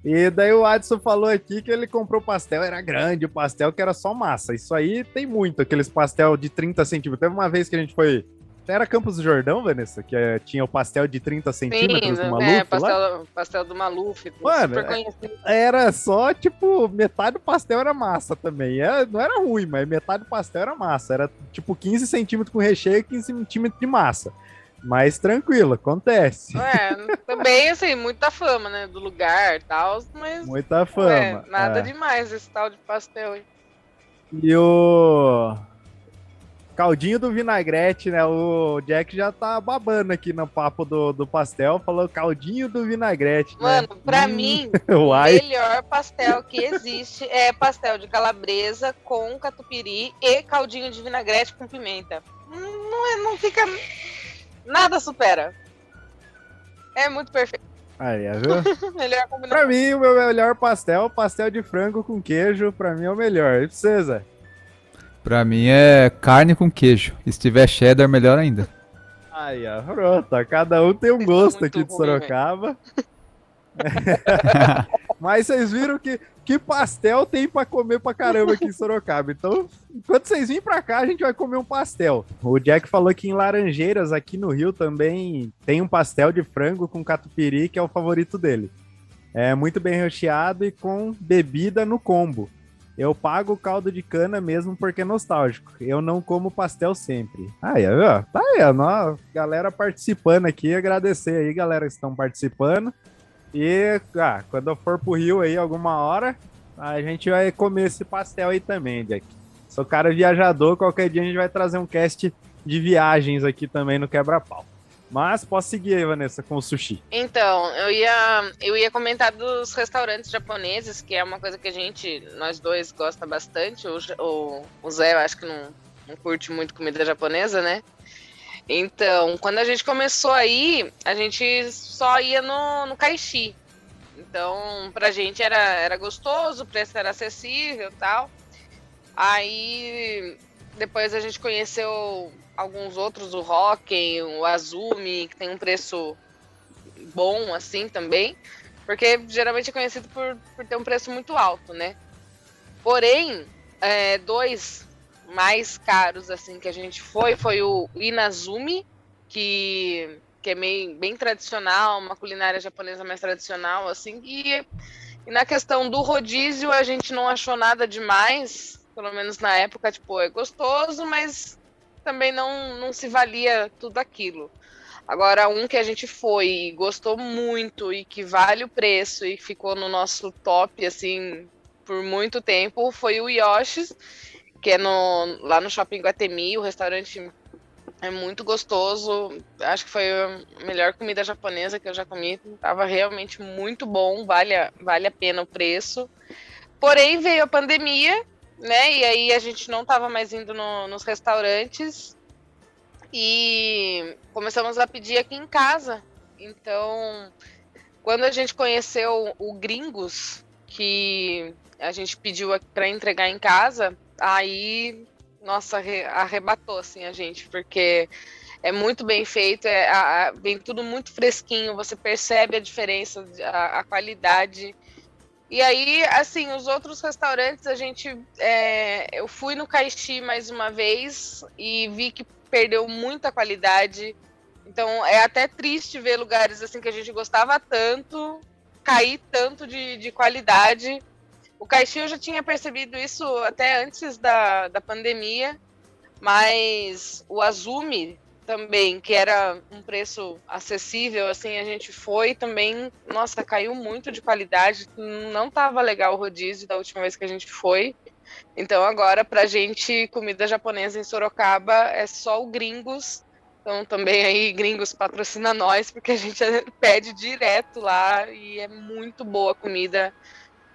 E daí o Adson falou aqui que ele comprou pastel, era grande o pastel, que era só massa. Isso aí tem muito, aqueles pastel de 30 centímetros. Teve uma vez que a gente foi. Era Campos do Jordão, Vanessa? Que é, tinha o pastel de 30 centímetros do Maluf é, pastel, lá? pastel do Maluf. Mano, é- conhecido. Era só, tipo, metade do pastel era massa também. É, não era ruim, mas metade do pastel era massa. Era, tipo, 15 centímetros com recheio e 15 centímetros de massa. Mas tranquilo, acontece. É, também, assim, muita fama, né? Do lugar e tal, mas Muita fama. é, nada é. demais esse tal de pastel aí. E o caldinho do vinagrete, né? O Jack já tá babando aqui no papo do, do pastel, falou caldinho do vinagrete. né? Mano, pra Hum, mim, o melhor pastel que existe é pastel de calabresa com catupiry e caldinho de vinagrete com pimenta. Não, é, não fica. Nada supera. É muito perfeito. Aí, é, viu? Melhor combinação. pra mim, o meu melhor pastel, pastel de frango com queijo, pra mim é o melhor. E Zé? Pra mim é carne com queijo. Se tiver cheddar, melhor ainda. Aí, ó, pronto. Cada um tem um gosto aqui de Sorocaba. Mas vocês viram que, que pastel tem pra comer pra caramba aqui em Sorocaba. Então, enquanto vocês virem pra cá, a gente vai comer um pastel. O Jack falou que em Laranjeiras, aqui no Rio, também tem um pastel de frango com catupiry, que é o favorito dele. É muito bem recheado e com bebida no combo. Eu pago o caldo de cana mesmo porque é nostálgico. Eu não como pastel sempre. Aí, ó, tá aí, ó, nó- galera participando aqui. Agradecer aí, galera que estão participando. E, ah, quando eu for pro Rio aí alguma hora, a gente vai comer esse pastel aí também, Jack. Sou cara viajador, qualquer dia a gente vai trazer um cast de viagens aqui também no Quebra-Pau. Mas posso seguir aí, Vanessa, com o sushi. Então, eu ia, eu ia comentar dos restaurantes japoneses, que é uma coisa que a gente, nós dois, gosta bastante. O, o, o Zé, eu acho que não, não curte muito comida japonesa, né? Então, quando a gente começou aí, a gente só ia no, no Kaishi. Então, pra gente era, era gostoso, o preço era acessível e tal. Aí, depois a gente conheceu alguns outros, o Rocken, o Azumi, que tem um preço bom assim também, porque geralmente é conhecido por, por ter um preço muito alto, né? Porém, é, dois mais caros assim que a gente foi foi o Inazumi, que, que é meio, bem tradicional, uma culinária japonesa mais tradicional assim, e, e na questão do rodízio a gente não achou nada demais, pelo menos na época, tipo, é gostoso, mas também não, não se valia tudo aquilo. Agora, um que a gente foi e gostou muito e que vale o preço e ficou no nosso top, assim, por muito tempo, foi o Yoshi's, que é no, lá no Shopping Guatemi, o restaurante É muito gostoso. Acho que foi a melhor comida japonesa que eu já comi. Tava realmente muito bom, vale a, vale a pena o preço. Porém, veio a pandemia, né? E aí a gente não tava mais indo no, nos restaurantes. E começamos a pedir aqui em casa. Então, quando a gente conheceu o Gringos, que a gente pediu para entregar em casa, aí nossa, arrebatou assim a gente, porque é muito bem feito, é, vem tudo muito fresquinho, você percebe a diferença, a, a, qualidade. E aí, assim, os outros restaurantes, a gente. É, eu fui no Caixi mais uma vez e vi que perdeu muita qualidade. Então é até triste ver lugares assim que a gente gostava tanto cair tanto de, de qualidade o Caixinho já tinha percebido isso até antes da, da pandemia, mas o Azumi também, que era um preço acessível, assim, a gente foi também, nossa, caiu muito de qualidade, não estava legal o rodízio da última vez que a gente foi. Então agora pra gente comida japonesa em Sorocaba é só o Gringos. Então também aí Gringos patrocina nós porque a gente pede direto lá e é muito boa a comida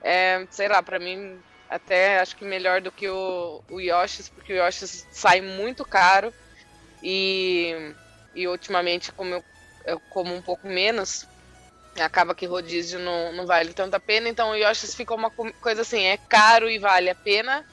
é, sei lá, para mim até acho que melhor do que o, o Yoshi's, porque o Yoshi's sai muito caro e, e ultimamente como eu, eu como um pouco menos, acaba que rodízio não, não vale tanto a pena, então o Yoshi's ficou uma coisa assim, é caro e vale a pena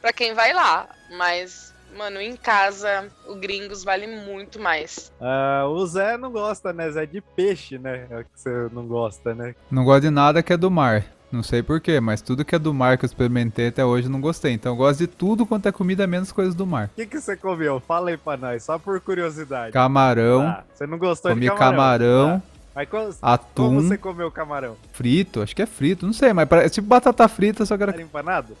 para quem vai lá, mas mano, em casa o Gringos vale muito mais. Uh, o Zé não gosta, né? Zé de peixe, né? É o que você não gosta, né? Não gosta de nada que é do mar. Não sei porquê, mas tudo que é do mar que eu experimentei até hoje eu não gostei. Então eu gosto de tudo quanto é comida, menos coisas do mar. O que, que você comeu? Fala aí pra nós, só por curiosidade. Camarão. Ah, você não gostou comi de camarão? camarão. Ah. como, atum. Como você comeu camarão? Frito, acho que é frito, não sei, mas é tipo batata frita, só que era. Era empanado?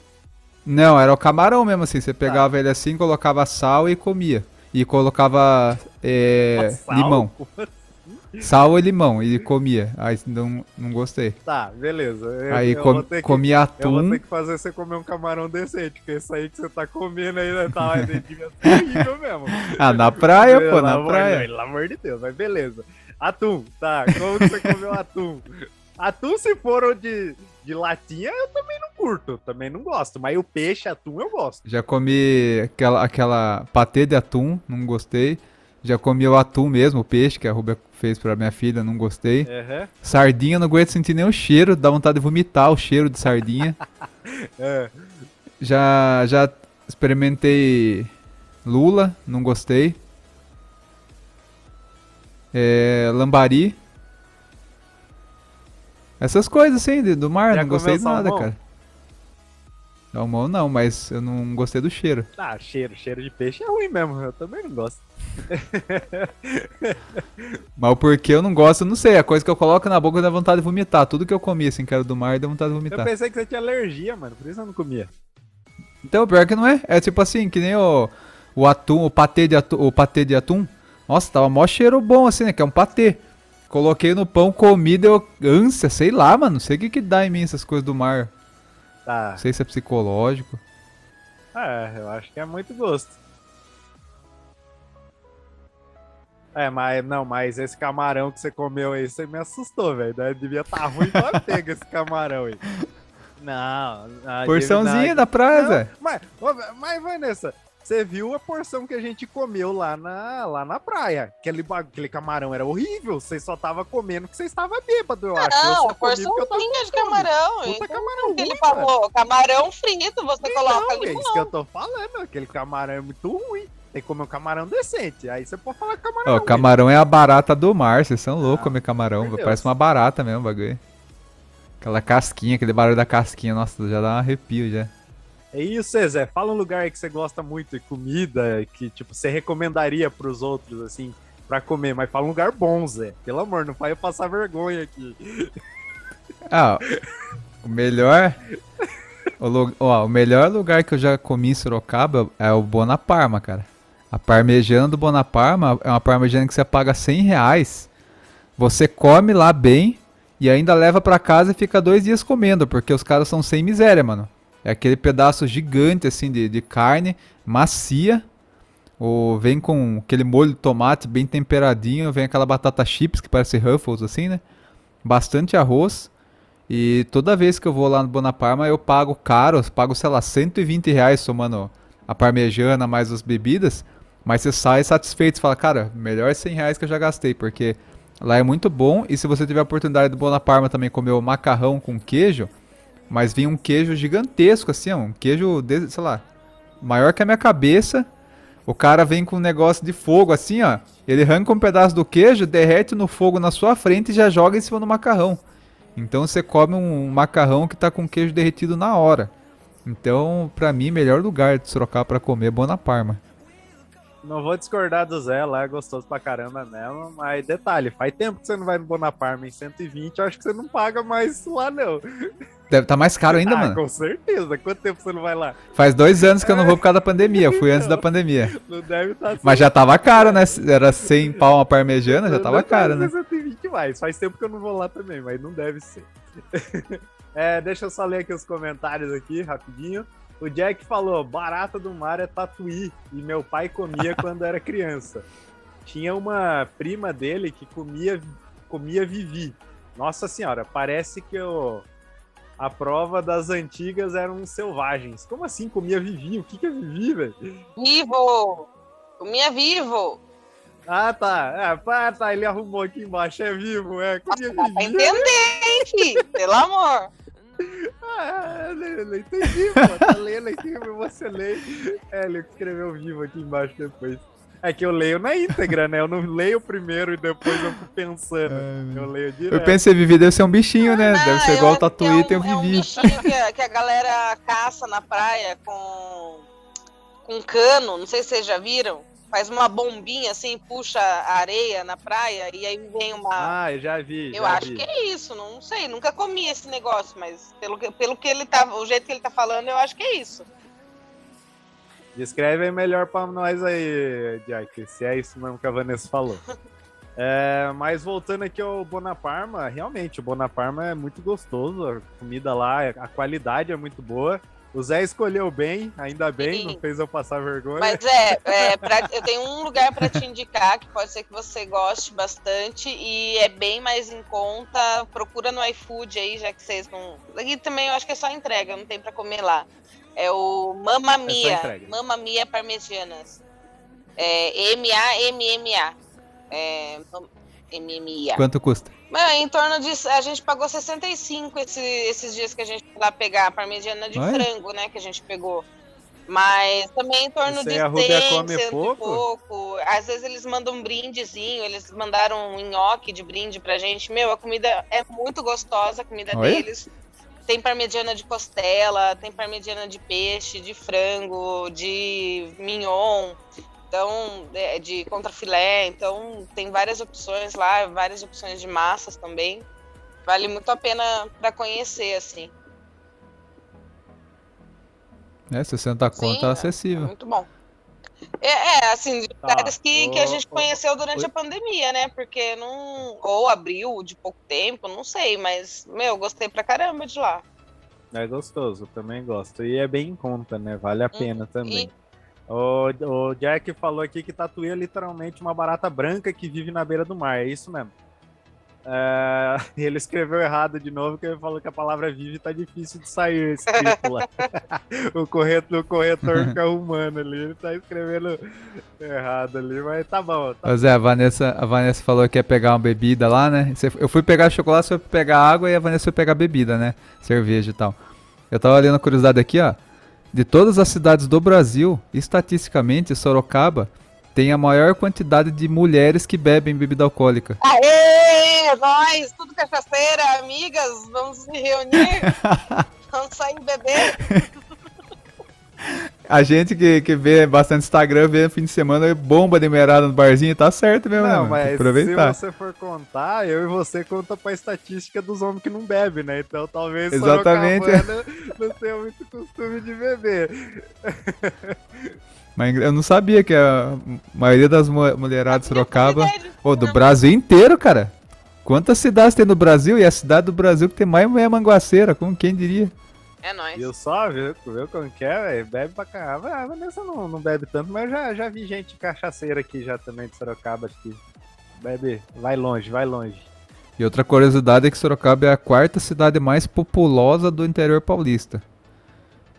Não, era o camarão mesmo assim. Você pegava ah. ele assim, colocava sal e comia. E colocava é, limão. Sal e limão, e comia. Aí não, não gostei. Tá, beleza. Eu, aí eu com, que, comia atum. Eu vou ter que fazer você comer um camarão decente, porque isso aí que você tá comendo aí, né, tá, devia ser horrível mesmo. Ah, na praia, pô, na praia. Pelo amor de Deus, mas beleza. Atum, tá, como que você comeu atum? Atum, se for de, de latinha, eu também não curto, também não gosto. Mas o peixe, atum, eu gosto. Já comi aquela, aquela patê de atum, não gostei. Já comi o atum mesmo, o peixe que a Rubia fez pra minha filha, não gostei. Uhum. Sardinha, não aguento sentir nem o cheiro, dá vontade de vomitar o cheiro de sardinha. é. Já, já experimentei lula, não gostei. É, lambari. Essas coisas assim, do mar, já não gostei de nada, cara. Salmão não, mas eu não gostei do cheiro. Ah, cheiro, cheiro de peixe é ruim mesmo, eu também não gosto. Mas o porquê eu não gosto, eu não sei. A coisa que eu coloco na boca dá vontade de vomitar. Tudo que eu comia, assim, que era do mar, dá vontade de vomitar. Eu pensei que você tinha alergia, mano. Por isso eu não comia. Então, pior que não é. É tipo assim, que nem o, o atum, o patê de atum, o patê de atum. Nossa, tava mó cheiro bom, assim, né? Que é um patê. Coloquei no pão, comi, deu ânsia, sei lá, mano. Não sei o que que dá em mim essas coisas do mar. Tá. Não sei se é psicológico. É, eu acho que é muito gosto. É, mas não, mas esse camarão que você comeu aí, você me assustou, velho. Devia estar tá ruim pra pega esse camarão aí. Não, não Porçãozinha da praia, Zé. Mas, mas, Vanessa, você viu a porção que a gente comeu lá na, lá na praia. Aquele, aquele camarão era horrível. Você só tava comendo porque você estava bêbado, eu não, acho. Não, porçãozinha de camarão. Puta camarão ruim, Ele falou, camarão frito, você não, coloca ali. É isso que eu tô falando. Aquele camarão é muito ruim. Tem que comer um camarão decente. Aí você pode falar camarão. Ó, camarão é a barata do mar. Vocês são loucos ah, comer camarão. Parece uma barata mesmo o bagulho. Aquela casquinha, aquele barulho da casquinha. Nossa, já dá um arrepio já. É isso, Zé. Fala um lugar que você gosta muito de comida, que tipo, você recomendaria pros outros, assim, pra comer. Mas fala um lugar bom, Zé. Pelo amor, não faz eu passar vergonha aqui. Ah, o melhor... O, ó, o melhor lugar que eu já comi em Sorocaba é o Bonaparma, cara. A parmegiana do Bonaparma é uma parmegiana que você paga 100 reais. Você come lá bem e ainda leva para casa e fica dois dias comendo, porque os caras são sem miséria, mano. É aquele pedaço gigante assim de, de carne, macia. O, vem com aquele molho de tomate bem temperadinho, vem aquela batata chips que parece Ruffles assim, né? Bastante arroz. E toda vez que eu vou lá no Bonaparma eu pago caro, eu pago, sei lá, 120 reais somando a parmejana mais as bebidas. Mas você sai satisfeito, você fala, cara, melhor 100 reais que eu já gastei, porque lá é muito bom. E se você tiver a oportunidade do Bonaparma também comer o macarrão com queijo, mas vinha um queijo gigantesco, assim, um queijo, de, sei lá, maior que a minha cabeça. O cara vem com um negócio de fogo, assim, ó. Ele arranca um pedaço do queijo, derrete no fogo na sua frente e já joga em cima do macarrão. Então você come um macarrão que tá com queijo derretido na hora. Então, pra mim, melhor lugar de Sorocaba para comer é Bonaparma. Não vou discordar do Zé, lá é gostoso pra caramba mesmo, mas detalhe, faz tempo que você não vai no Bonaparma em 120, eu acho que você não paga mais lá não. Deve tá mais caro ainda, ah, mano. com certeza. Quanto tempo você não vai lá? Faz dois anos que eu não vou por causa da pandemia, eu fui antes da pandemia. Não deve estar tá Mas já tava caro, né? Era 100 pau uma parmejana, já tava caro, né? 120 mais. Faz tempo que eu não vou lá também, mas não deve ser. é, deixa eu só ler aqui os comentários aqui, rapidinho. O Jack falou: barata do mar é tatuí e meu pai comia quando era criança. Tinha uma prima dele que comia, comia vivi. Nossa senhora, parece que eu, a prova das antigas eram selvagens. Como assim comia vivi? O que, que é vivi, velho? Vivo! Comia vivo! Ah, tá. É, ah, tá. Ele arrumou aqui embaixo. É vivo, é. Comia Nossa, vivi. Dá pra entender, hein, filho? Pelo amor. Ah, eu não entendi, pô. Tá lendo aqui, eu emocionei. É, ele escreveu vivo aqui embaixo depois. É que eu leio na íntegra, né? Eu não leio primeiro e depois eu fico pensando. eu leio direto. Eu pensei, Vivi deve ser um bichinho, né? Não, deve ser igual o Tatuí, é um, tem um Vivi. É um bichinho que a, que a galera caça na praia com, com cano. Não sei se vocês já viram faz uma bombinha assim, puxa a areia na praia e aí vem uma. Ah, eu já vi. Eu já acho vi. que é isso, não sei, nunca comi esse negócio, mas pelo que, pelo que ele tá, o jeito que ele tá falando, eu acho que é isso. Descreve aí melhor pra nós aí, Jack, se é isso mesmo que a Vanessa falou. é, mas voltando aqui ao Bonaparma, realmente, o Bonaparma é muito gostoso, a comida lá, a qualidade é muito boa. O Zé escolheu bem, ainda bem, Sim. não fez eu passar vergonha. Mas é, é pra, eu tenho um lugar para te indicar que pode ser que você goste bastante e é bem mais em conta. Procura no iFood aí, já que vocês não. Aqui também eu acho que é só entrega, não tem para comer lá. É o Mamma Mia. É Mamma Mia Parmegianas. É M-A-M-M-A. É, MMIA. Quanto custa? Mano, em torno de. A gente pagou 65 esse, esses dias que a gente foi lá pegar a parmegiana de frango, né? Que a gente pegou. Mas também em torno Você de 100, come 100 pouco? e pouco. Às vezes eles mandam um brindezinho, eles mandaram um nhoque de brinde pra gente. Meu, a comida é muito gostosa, a comida Oi? deles. Tem parmegiana de costela, tem parmegiana de peixe, de frango, de mignon. Então, é, de contrafilé, então tem várias opções lá, várias opções de massas também. Vale muito a pena para conhecer, assim. É, 60 conto é acessível. É muito bom. É, é assim, de tá. lugares que, que a gente conheceu durante a pandemia, né? Porque não. Ou abriu de pouco tempo, não sei, mas, meu, gostei pra caramba de lá. É gostoso, também gosto. E é bem em conta, né? Vale a pena hum, também. E o, o Jack falou aqui que Tatuí é literalmente uma barata branca que vive na beira do mar, é isso mesmo. É, ele escreveu errado de novo, que ele falou que a palavra vive tá difícil de sair escrito lá. o, corretor, o corretor fica arrumando ali, ele tá escrevendo errado ali, mas tá bom. Tá Zé, a Vanessa, a Vanessa falou que ia pegar uma bebida lá, né? Eu fui pegar chocolate, foi pegar água e a Vanessa foi pegar bebida, né? Cerveja e tal. Eu tava lendo a curiosidade aqui, ó. De todas as cidades do Brasil, estatisticamente, Sorocaba tem a maior quantidade de mulheres que bebem bebida alcoólica. Aê! Nós, tudo cachaceira, amigas, vamos se reunir, vamos sair beber. A gente que, que vê bastante Instagram, vê fim de semana, bomba de merada no barzinho, tá certo mesmo, não, né? mas aproveitar. se você for contar, eu e você conta pra estatística dos homens que não bebem, né? Então talvez Exatamente. não tenha muito costume de beber. Mas eu não sabia que a maioria das mulheradas de Sorocaba, ou do Brasil inteiro, cara. Quantas cidades tem no Brasil? E a cidade do Brasil que tem mais é Manguaceira, como quem diria? É nóis. Viu só? Viu, viu como que é, velho? Bebe pra caramba. Ah, a Vanessa não, não bebe tanto, mas eu já, já vi gente cachaceira aqui já também de Sorocaba que bebe, vai longe, vai longe. E outra curiosidade é que Sorocaba é a quarta cidade mais populosa do interior paulista.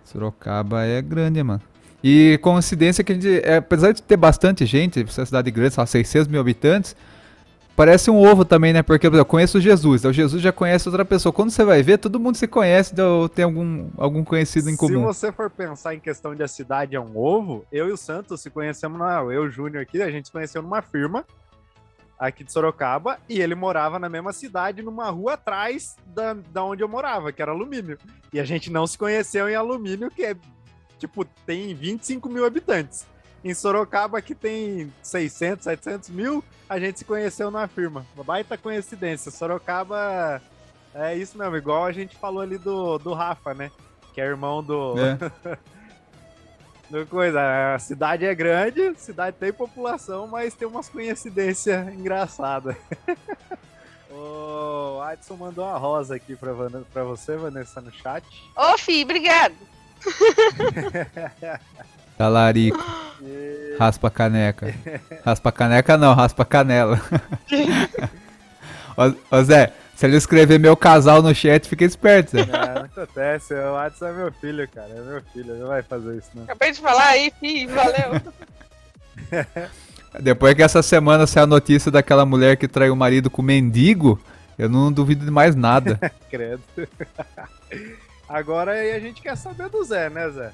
Sorocaba é grande, mano. E coincidência que a gente, é, apesar de ter bastante gente, essa cidade grande, só 600 mil habitantes, parece um ovo também, né? Porque eu conheço Jesus, então Jesus já conhece outra pessoa. Quando você vai ver, todo mundo se conhece, então tem algum, algum conhecido em comum. Se você for pensar em questão de a cidade é um ovo, eu e o Santos se conhecemos na. Eu e o Júnior aqui, a gente se conheceu numa firma aqui de Sorocaba e ele morava na mesma cidade, numa rua atrás da, da onde eu morava, que era alumínio. E a gente não se conheceu em alumínio, que é tipo, tem 25 mil habitantes. Em Sorocaba, que tem 600, 700 mil, a gente se conheceu na firma. Uma baita coincidência. Sorocaba é isso mesmo, igual a gente falou ali do, do Rafa, né? Que é irmão do. É. do coisa. A cidade é grande, a cidade tem população, mas tem umas coincidências engraçadas. o Adson mandou uma rosa aqui pra, Van- pra você, Vanessa, no chat. Ô, Fi, obrigado. Talarico, raspa a caneca. Raspa a caneca não, raspa a canela. ô, ô Zé, se ele escrever meu casal no chat, fica esperto, Zé. É, não acontece, o Adson é meu filho, cara. É meu filho, não vai fazer isso, não. Acabei de falar aí, Fi, valeu. Depois que essa semana saiu a notícia daquela mulher que traiu o marido com mendigo, eu não duvido de mais nada. Credo. Agora aí a gente quer saber do Zé, né, Zé?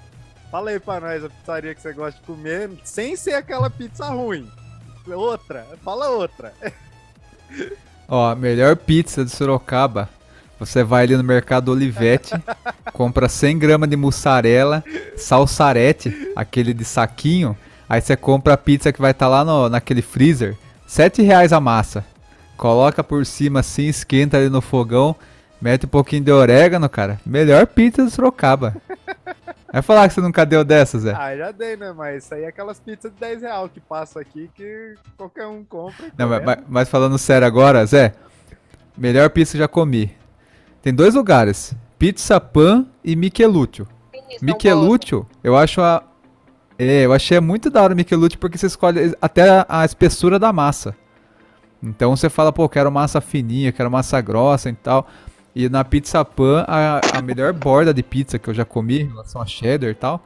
Fala aí pra nós a pizzaria que você gosta de comer, sem ser aquela pizza ruim. Outra, fala outra. Ó, a melhor pizza de Sorocaba. Você vai ali no mercado Olivete, compra 100 gramas de mussarela, salsarete, aquele de saquinho. Aí você compra a pizza que vai estar lá no, naquele freezer. 7 reais a massa. Coloca por cima assim, esquenta ali no fogão. Mete um pouquinho de orégano, cara. Melhor pizza de Sorocaba. Vai falar que você nunca deu dessas, Zé. Ah, já dei, né? Mas isso aí é aquelas pizzas de 10 reais que passam aqui que qualquer um compra. Não, mas- mas falando sério agora, Zé, melhor pizza que já comi. Tem dois lugares, Pizza Pan e Michelúcio. Michelúcio, eu acho a... É, eu achei muito da hora o Michelúcio porque você escolhe até a, a espessura da massa. Então você fala, pô, quero massa fininha, quero massa grossa e tal. E na Pizza Pan, a, a melhor borda de pizza que eu já comi em relação a cheddar e tal.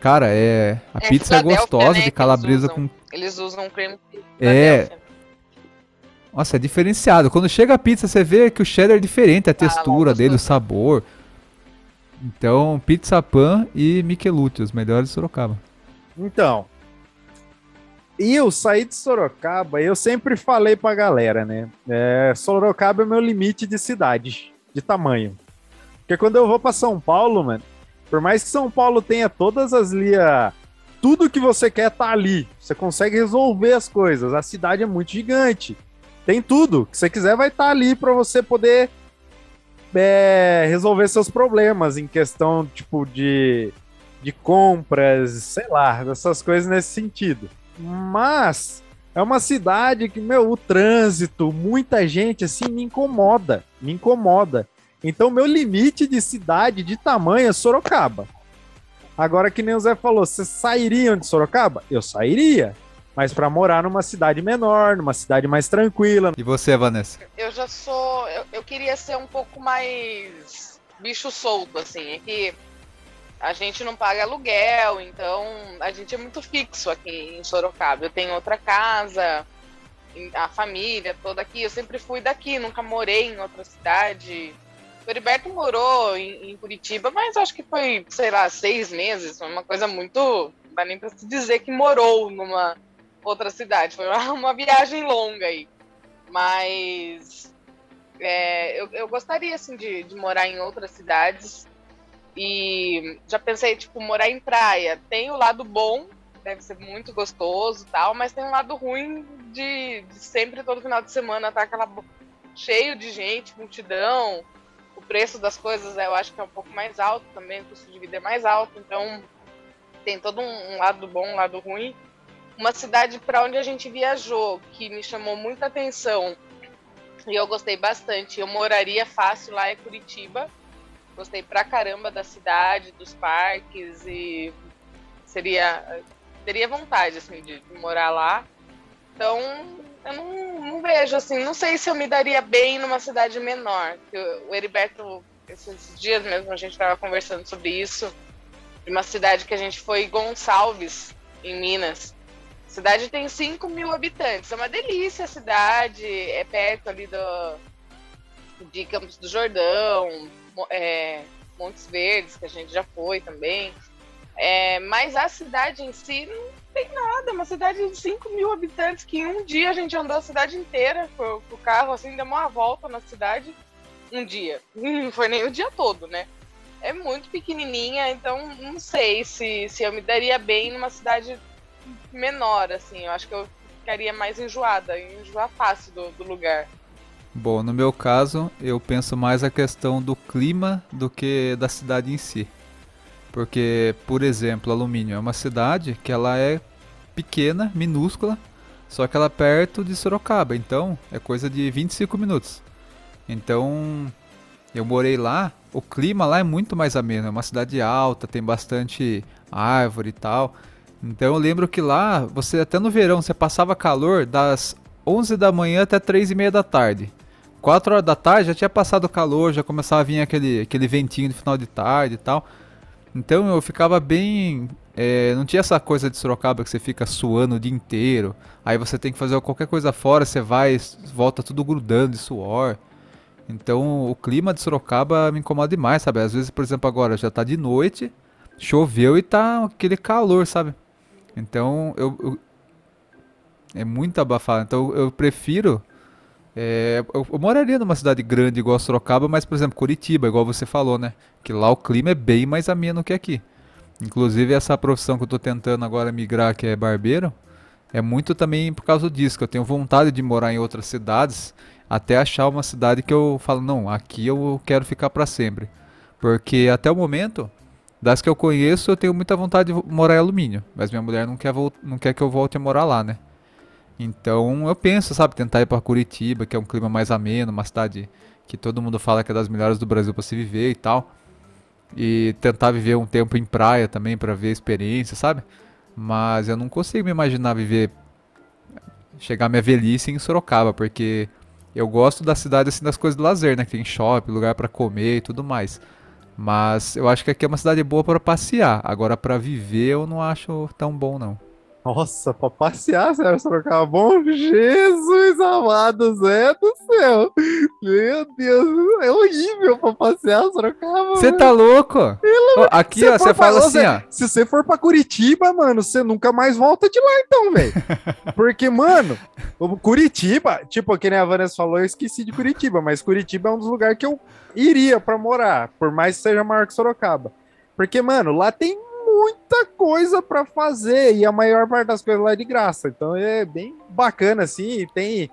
Cara, é... A É pizza é gostosa, né, de eles calabresa usam. com Eles usam creme cheese É. Nossa, é diferenciado. Quando chega a pizza, você vê que o cheddar é diferente, a textura não, dele, o sabor. Então, Pizza Pan e Michelúcio, os melhores de Sorocaba. Então, eu saí de Sorocaba, eu sempre falei pra galera, né? É, Sorocaba é meu limite de cidade, de tamanho. Porque quando eu vou pra São Paulo, mano, por mais que São Paulo tenha todas as lias, tudo que você quer tá ali. Você consegue resolver as coisas. A cidade é muito gigante. Tem tudo. Que você quiser vai estar ali pra você poder é, resolver seus problemas em questão, tipo, de de compras, sei lá, dessas coisas nesse sentido. Mas é uma cidade que, meu, o trânsito, muita gente, assim, me incomoda, me incomoda. Então, meu limite de cidade, de tamanho, é Sorocaba. Agora, que nem o Zé falou, vocês sairiam de Sorocaba? Eu sairia. Mas para morar numa cidade menor, numa cidade mais tranquila. E você, Vanessa? Eu já sou. Eu, eu queria ser um pouco mais bicho solto, assim. É que a gente não paga aluguel, então a gente é muito fixo aqui em Sorocaba. Eu tenho outra casa, a família toda aqui. Eu sempre fui daqui, nunca morei em outra cidade. O Heriberto morou em, em Curitiba, mas acho que foi, sei lá, seis meses. Foi uma coisa muito. Não dá nem pra se dizer que morou numa outra cidade. Foi uma, uma viagem longa aí. Mas é, eu, eu gostaria assim de, de morar em outras cidades e já pensei tipo morar em praia. Tem o lado bom, deve ser muito gostoso, tal, mas tem um lado ruim de, de sempre todo final de semana tá aquela cheio de gente, multidão. O preço das coisas eu acho que é um pouco mais alto também, o custo de vida é mais alto, então tem todo um, lado bom, um lado ruim uma cidade para onde a gente viajou que me chamou muita atenção e eu gostei bastante. Eu moraria fácil lá em Curitiba. Gostei pra caramba da cidade, dos parques e seria teria vontade assim de, de morar lá. Então, eu não, não, vejo assim, não sei se eu me daria bem numa cidade menor. O Heriberto, esses dias mesmo a gente estava conversando sobre isso, de uma cidade que a gente foi, Gonçalves, em Minas. A cidade tem 5 mil habitantes, é uma delícia a cidade, é perto ali do, de Campos do Jordão, é, Montes Verdes, que a gente já foi também. É, mas a cidade em si não tem nada, uma cidade de 5 mil habitantes que em um dia a gente andou a cidade inteira com o carro, assim, deu uma volta na cidade um dia. Não foi nem o dia todo, né? É muito pequenininha, então não sei se, se eu me daria bem numa cidade menor, assim. Eu acho que eu ficaria mais enjoada, enjoar fácil do, do lugar. Bom, no meu caso, eu penso mais a questão do clima do que da cidade em si. Porque, por exemplo, Alumínio é uma cidade que ela é pequena, minúscula, só que ela é perto de Sorocaba, então é coisa de 25 minutos. Então, eu morei lá, o clima lá é muito mais ameno, é uma cidade alta, tem bastante árvore e tal. Então eu lembro que lá, você até no verão, você passava calor das 11 da manhã até 3 e meia da tarde. 4 horas da tarde já tinha passado calor, já começava a vir aquele, aquele ventinho de final de tarde e tal. Então eu ficava bem. É, não tinha essa coisa de Sorocaba que você fica suando o dia inteiro. Aí você tem que fazer qualquer coisa fora, você vai, volta tudo grudando de suor. Então o clima de Sorocaba me incomoda demais, sabe? Às vezes, por exemplo, agora já tá de noite, choveu e tá aquele calor, sabe? Então eu, eu é muito abafado. Então eu prefiro é, eu, eu, moraria numa cidade grande igual Sorocaba, mas, por exemplo, Curitiba, igual você falou, né? Que lá o clima é bem mais ameno que aqui. Inclusive, essa profissão que eu estou tentando agora migrar, que é barbeiro, é muito também por causa disso, que eu tenho vontade de morar em outras cidades, até achar uma cidade que eu falo, não, aqui eu quero ficar para sempre. Porque até o momento, das que eu conheço, eu tenho muita vontade de morar em alumínio, mas minha mulher não quer, não quer que eu volte a morar lá, né? Então eu penso, sabe, tentar ir para Curitiba, que é um clima mais ameno, uma cidade que todo mundo fala que é das melhores do Brasil para se viver e tal. E tentar viver um tempo em praia também para ver a experiência, sabe? Mas eu não consigo me imaginar viver chegar minha velhice em Sorocaba, porque eu gosto da cidade assim das coisas do lazer, né? Que tem shopping, lugar para comer e tudo mais. Mas eu acho que aqui é uma cidade boa para passear. Agora para viver eu não acho tão bom não. Nossa, pra passear, Sérgio Sorocaba bom? Jesus amado, Zé do céu! Meu Deus, é horrível pra passear, Sorocaba. Você tá louco? Pelo... Aqui, ó, você fala assim, ó. Se você for pra Curitiba, mano, você nunca mais volta de lá, então, velho. Porque, mano, Curitiba, tipo, que nem a Vanessa falou, eu esqueci de Curitiba, mas Curitiba é um dos lugares que eu iria pra morar, por mais que seja maior que Sorocaba. Porque, mano, lá tem muita coisa para fazer e a maior parte das coisas lá é de graça. Então é bem bacana assim, tem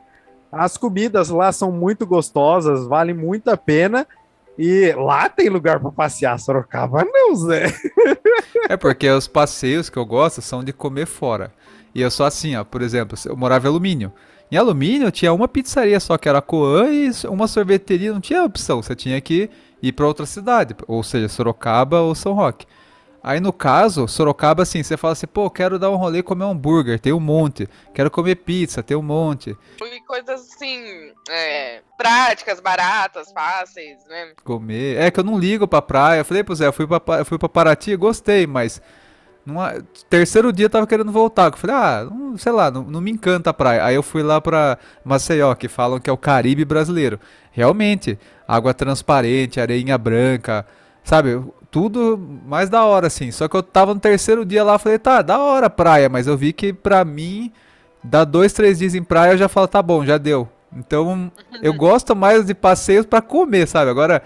as comidas lá são muito gostosas, vale muito a pena. E lá tem lugar para passear, Sorocaba não, Zé. É porque os passeios que eu gosto são de comer fora. E eu sou assim, ó, por exemplo, eu morava em alumínio. Em alumínio tinha uma pizzaria só que era Coan e uma sorveteria, não tinha opção, você tinha que ir para outra cidade, ou seja, Sorocaba ou São Roque. Aí no caso, Sorocaba, assim, você fala assim, pô, quero dar um rolê comer um hambúrguer, tem um monte. Quero comer pizza, tem um monte. E coisas assim, é, práticas, baratas, fáceis, né? Comer. É que eu não ligo pra praia. Eu falei pro Zé, eu fui pra, eu fui pra Paraty, gostei, mas. Numa, terceiro dia eu tava querendo voltar. Eu falei, ah, não, sei lá, não, não me encanta a praia. Aí eu fui lá pra Maceió, que falam que é o Caribe brasileiro. Realmente, água transparente, areinha branca, sabe? Tudo mais da hora, assim. Só que eu tava no terceiro dia lá, falei, tá, da hora praia, mas eu vi que pra mim, dá dois, três dias em praia, eu já falo, tá bom, já deu. Então, eu gosto mais de passeios para comer, sabe? Agora,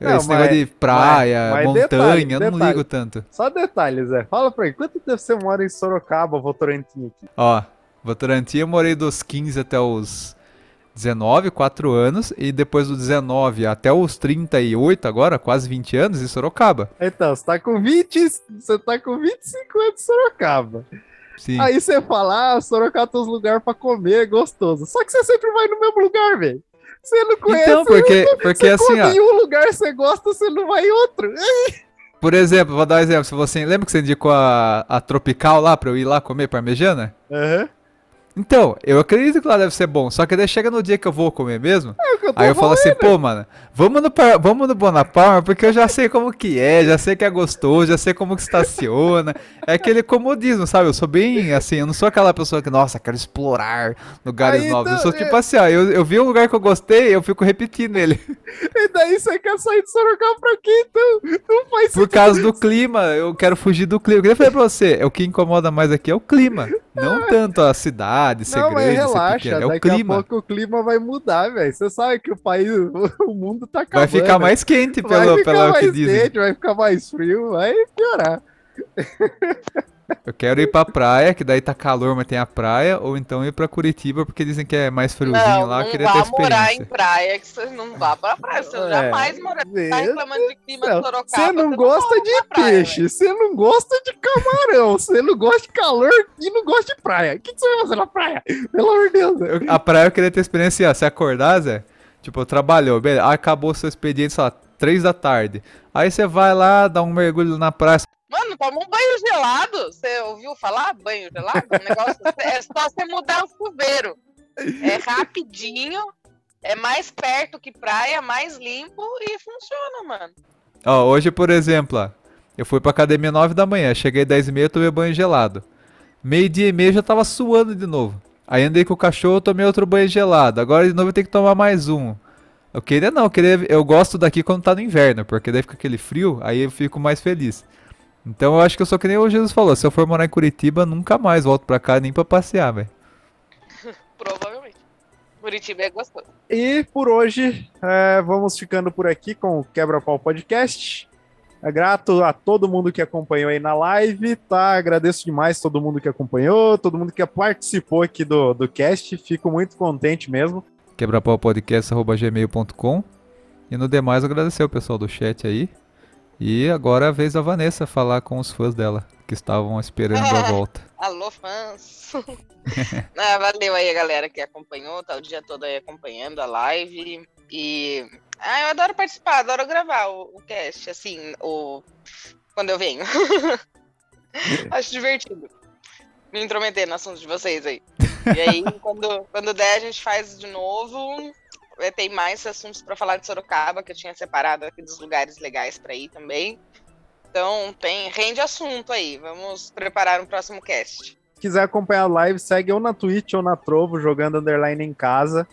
não, esse mas, negócio de praia, mas, mas montanha, detalhe, eu não detalhe. ligo tanto. Só detalhes, Zé. Fala pra mim, quanto tempo você mora em Sorocaba, Votorantim aqui? Ó, Votorantim eu morei dos 15 até os 19, 4 anos, e depois do 19 até os 38 agora, quase 20 anos, em Sorocaba. Então, você tá com 20, você tá com 25 anos em Sorocaba. Sim. Aí você fala, ah, Sorocaba tem uns lugares pra comer, gostoso. Só que você sempre vai no mesmo lugar, velho. Você não conhece Então, porque, porque você assim, ó. em um lugar, você gosta, você não vai em outro. Por exemplo, vou dar um exemplo. Se você lembra que você indicou a, a tropical lá pra eu ir lá comer parmejana? Aham. Então, eu acredito que lá deve ser bom. Só que daí chega no dia que eu vou comer mesmo. É o que eu Aí eu falo assim, pô, mano, vamos no, vamos no Bonaparte, porque eu já sei como que é, já sei que é gostoso, já sei como que estaciona. É aquele comodismo, sabe? Eu sou bem assim, eu não sou aquela pessoa que, nossa, quero explorar lugares Aí, novos. Eu sou tipo assim, ó, eu, eu vi um lugar que eu gostei, eu fico repetindo ele. E daí você quer sair de Sorocaba pra quê, então? Não faz Por causa do clima, eu quero fugir do clima. Eu queria falar pra você, é o que incomoda mais aqui é o clima. Não tanto a cidade, ser Não, grande, ser relaxa, pequena, é o daqui a clima. pouco o clima vai mudar, velho. Você sabe que o país, o mundo tá acabando. Vai ficar mais quente, vai pelo, ficar pelo que mais dizem. quente, vai ficar mais frio, vai piorar. Eu quero ir pra praia, que daí tá calor, mas tem a praia, ou então ir pra Curitiba, porque dizem que é mais friozinho Não, lá, eu não queria ter vá morar em experiência. praia, que você não vá pra praia. Você É, jamais morar. Tá reclamando de clima de Sorocaba. Você não gosta mora de peixe, você não gosta de camarão, você não gosta de calor e não gosta de praia. O que, que você vai fazer na praia? Pelo amor de Deus. Eu- a praia eu queria ter experiência, ó, se acordar, Zé, tipo, trabalhou, beleza, aí acabou seu expediente, sei lá, três da tarde. Aí você vai lá, dá um mergulho na praia, toma um banho gelado. Você ouviu falar banho gelado? O negócio é só você mudar o chuveiro. É rapidinho, é mais perto que praia, mais limpo e funciona, mano. Ó, hoje, por exemplo, eu fui pra academia 9 da manhã, cheguei 10 e meia, tomei banho gelado. Meio dia e meio já tava suando de novo. Aí andei com o cachorro, tomei outro banho gelado. Agora de novo eu tenho que tomar mais um. Eu queria não, eu, queria, eu gosto daqui quando tá no inverno, porque daí fica aquele frio, aí eu fico mais feliz. Então eu acho que eu sou que nem o Jesus falou, se eu for morar em Curitiba, nunca mais volto pra cá nem pra passear, velho. Provavelmente. Curitiba é gostoso. E por hoje, é, vamos ficando por aqui com o Quebra-Pau Podcast. É grato a todo mundo que acompanhou aí na live, tá? Agradeço demais todo mundo que acompanhou, todo mundo que participou aqui do, do cast. Fico muito contente mesmo. quebrapaupodcast.gmail.com E no demais agradecer o pessoal do chat aí. E agora é a vez da Vanessa falar com os fãs dela, que estavam esperando a volta. Alô, fãs. Ah, valeu aí a galera que acompanhou, tá o dia todo aí acompanhando a live. E. Ah, eu adoro participar, adoro gravar o, o cast, assim, o... quando eu venho. Acho divertido. Me intrometer no assunto de vocês aí. E aí, quando, quando der, a gente faz de novo. Vai ter mais assuntos pra falar de Sorocaba, que eu tinha separado aqui dos lugares legais pra ir também. Então, tem, rende assunto aí. Vamos preparar um próximo cast. Se quiser acompanhar a live, segue ou na Twitch ou na Trovo, jogando underline em casa,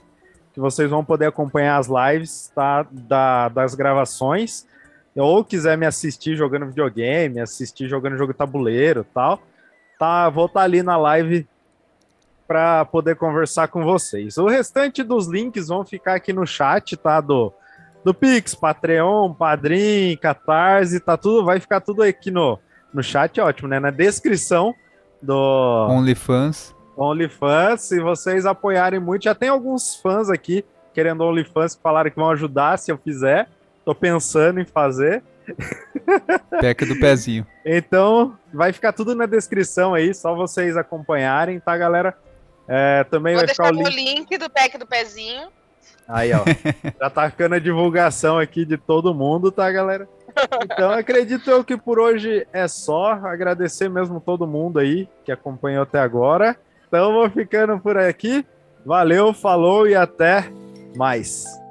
que vocês vão poder acompanhar as lives tá, da, das gravações. Ou quiser me assistir jogando videogame, assistir jogando jogo tabuleiro tal, tá, vou estar ali na live para poder conversar com vocês. O restante dos links vão ficar aqui no chat, tá? Do, do Pix, Patreon, Padrim, Catarse, tá tudo, vai ficar tudo aqui no, no chat, ótimo, né? Na descrição do OnlyFans. OnlyFans. Se vocês apoiarem muito, já tem alguns fãs aqui querendo OnlyFans que falaram que vão ajudar se eu fizer. Tô pensando em fazer. Pack do pezinho. Então, vai ficar tudo na descrição aí, só vocês acompanharem, tá, galera? É, também Vou vai ficar deixar o o link. link do pack do pezinho. Aí, ó. Já tá ficando a divulgação aqui de todo mundo, tá, galera? Então, acredito eu que por hoje é só. Agradecer mesmo todo mundo aí que acompanhou até agora. Então, vou ficando por aqui. Valeu, falou e até mais.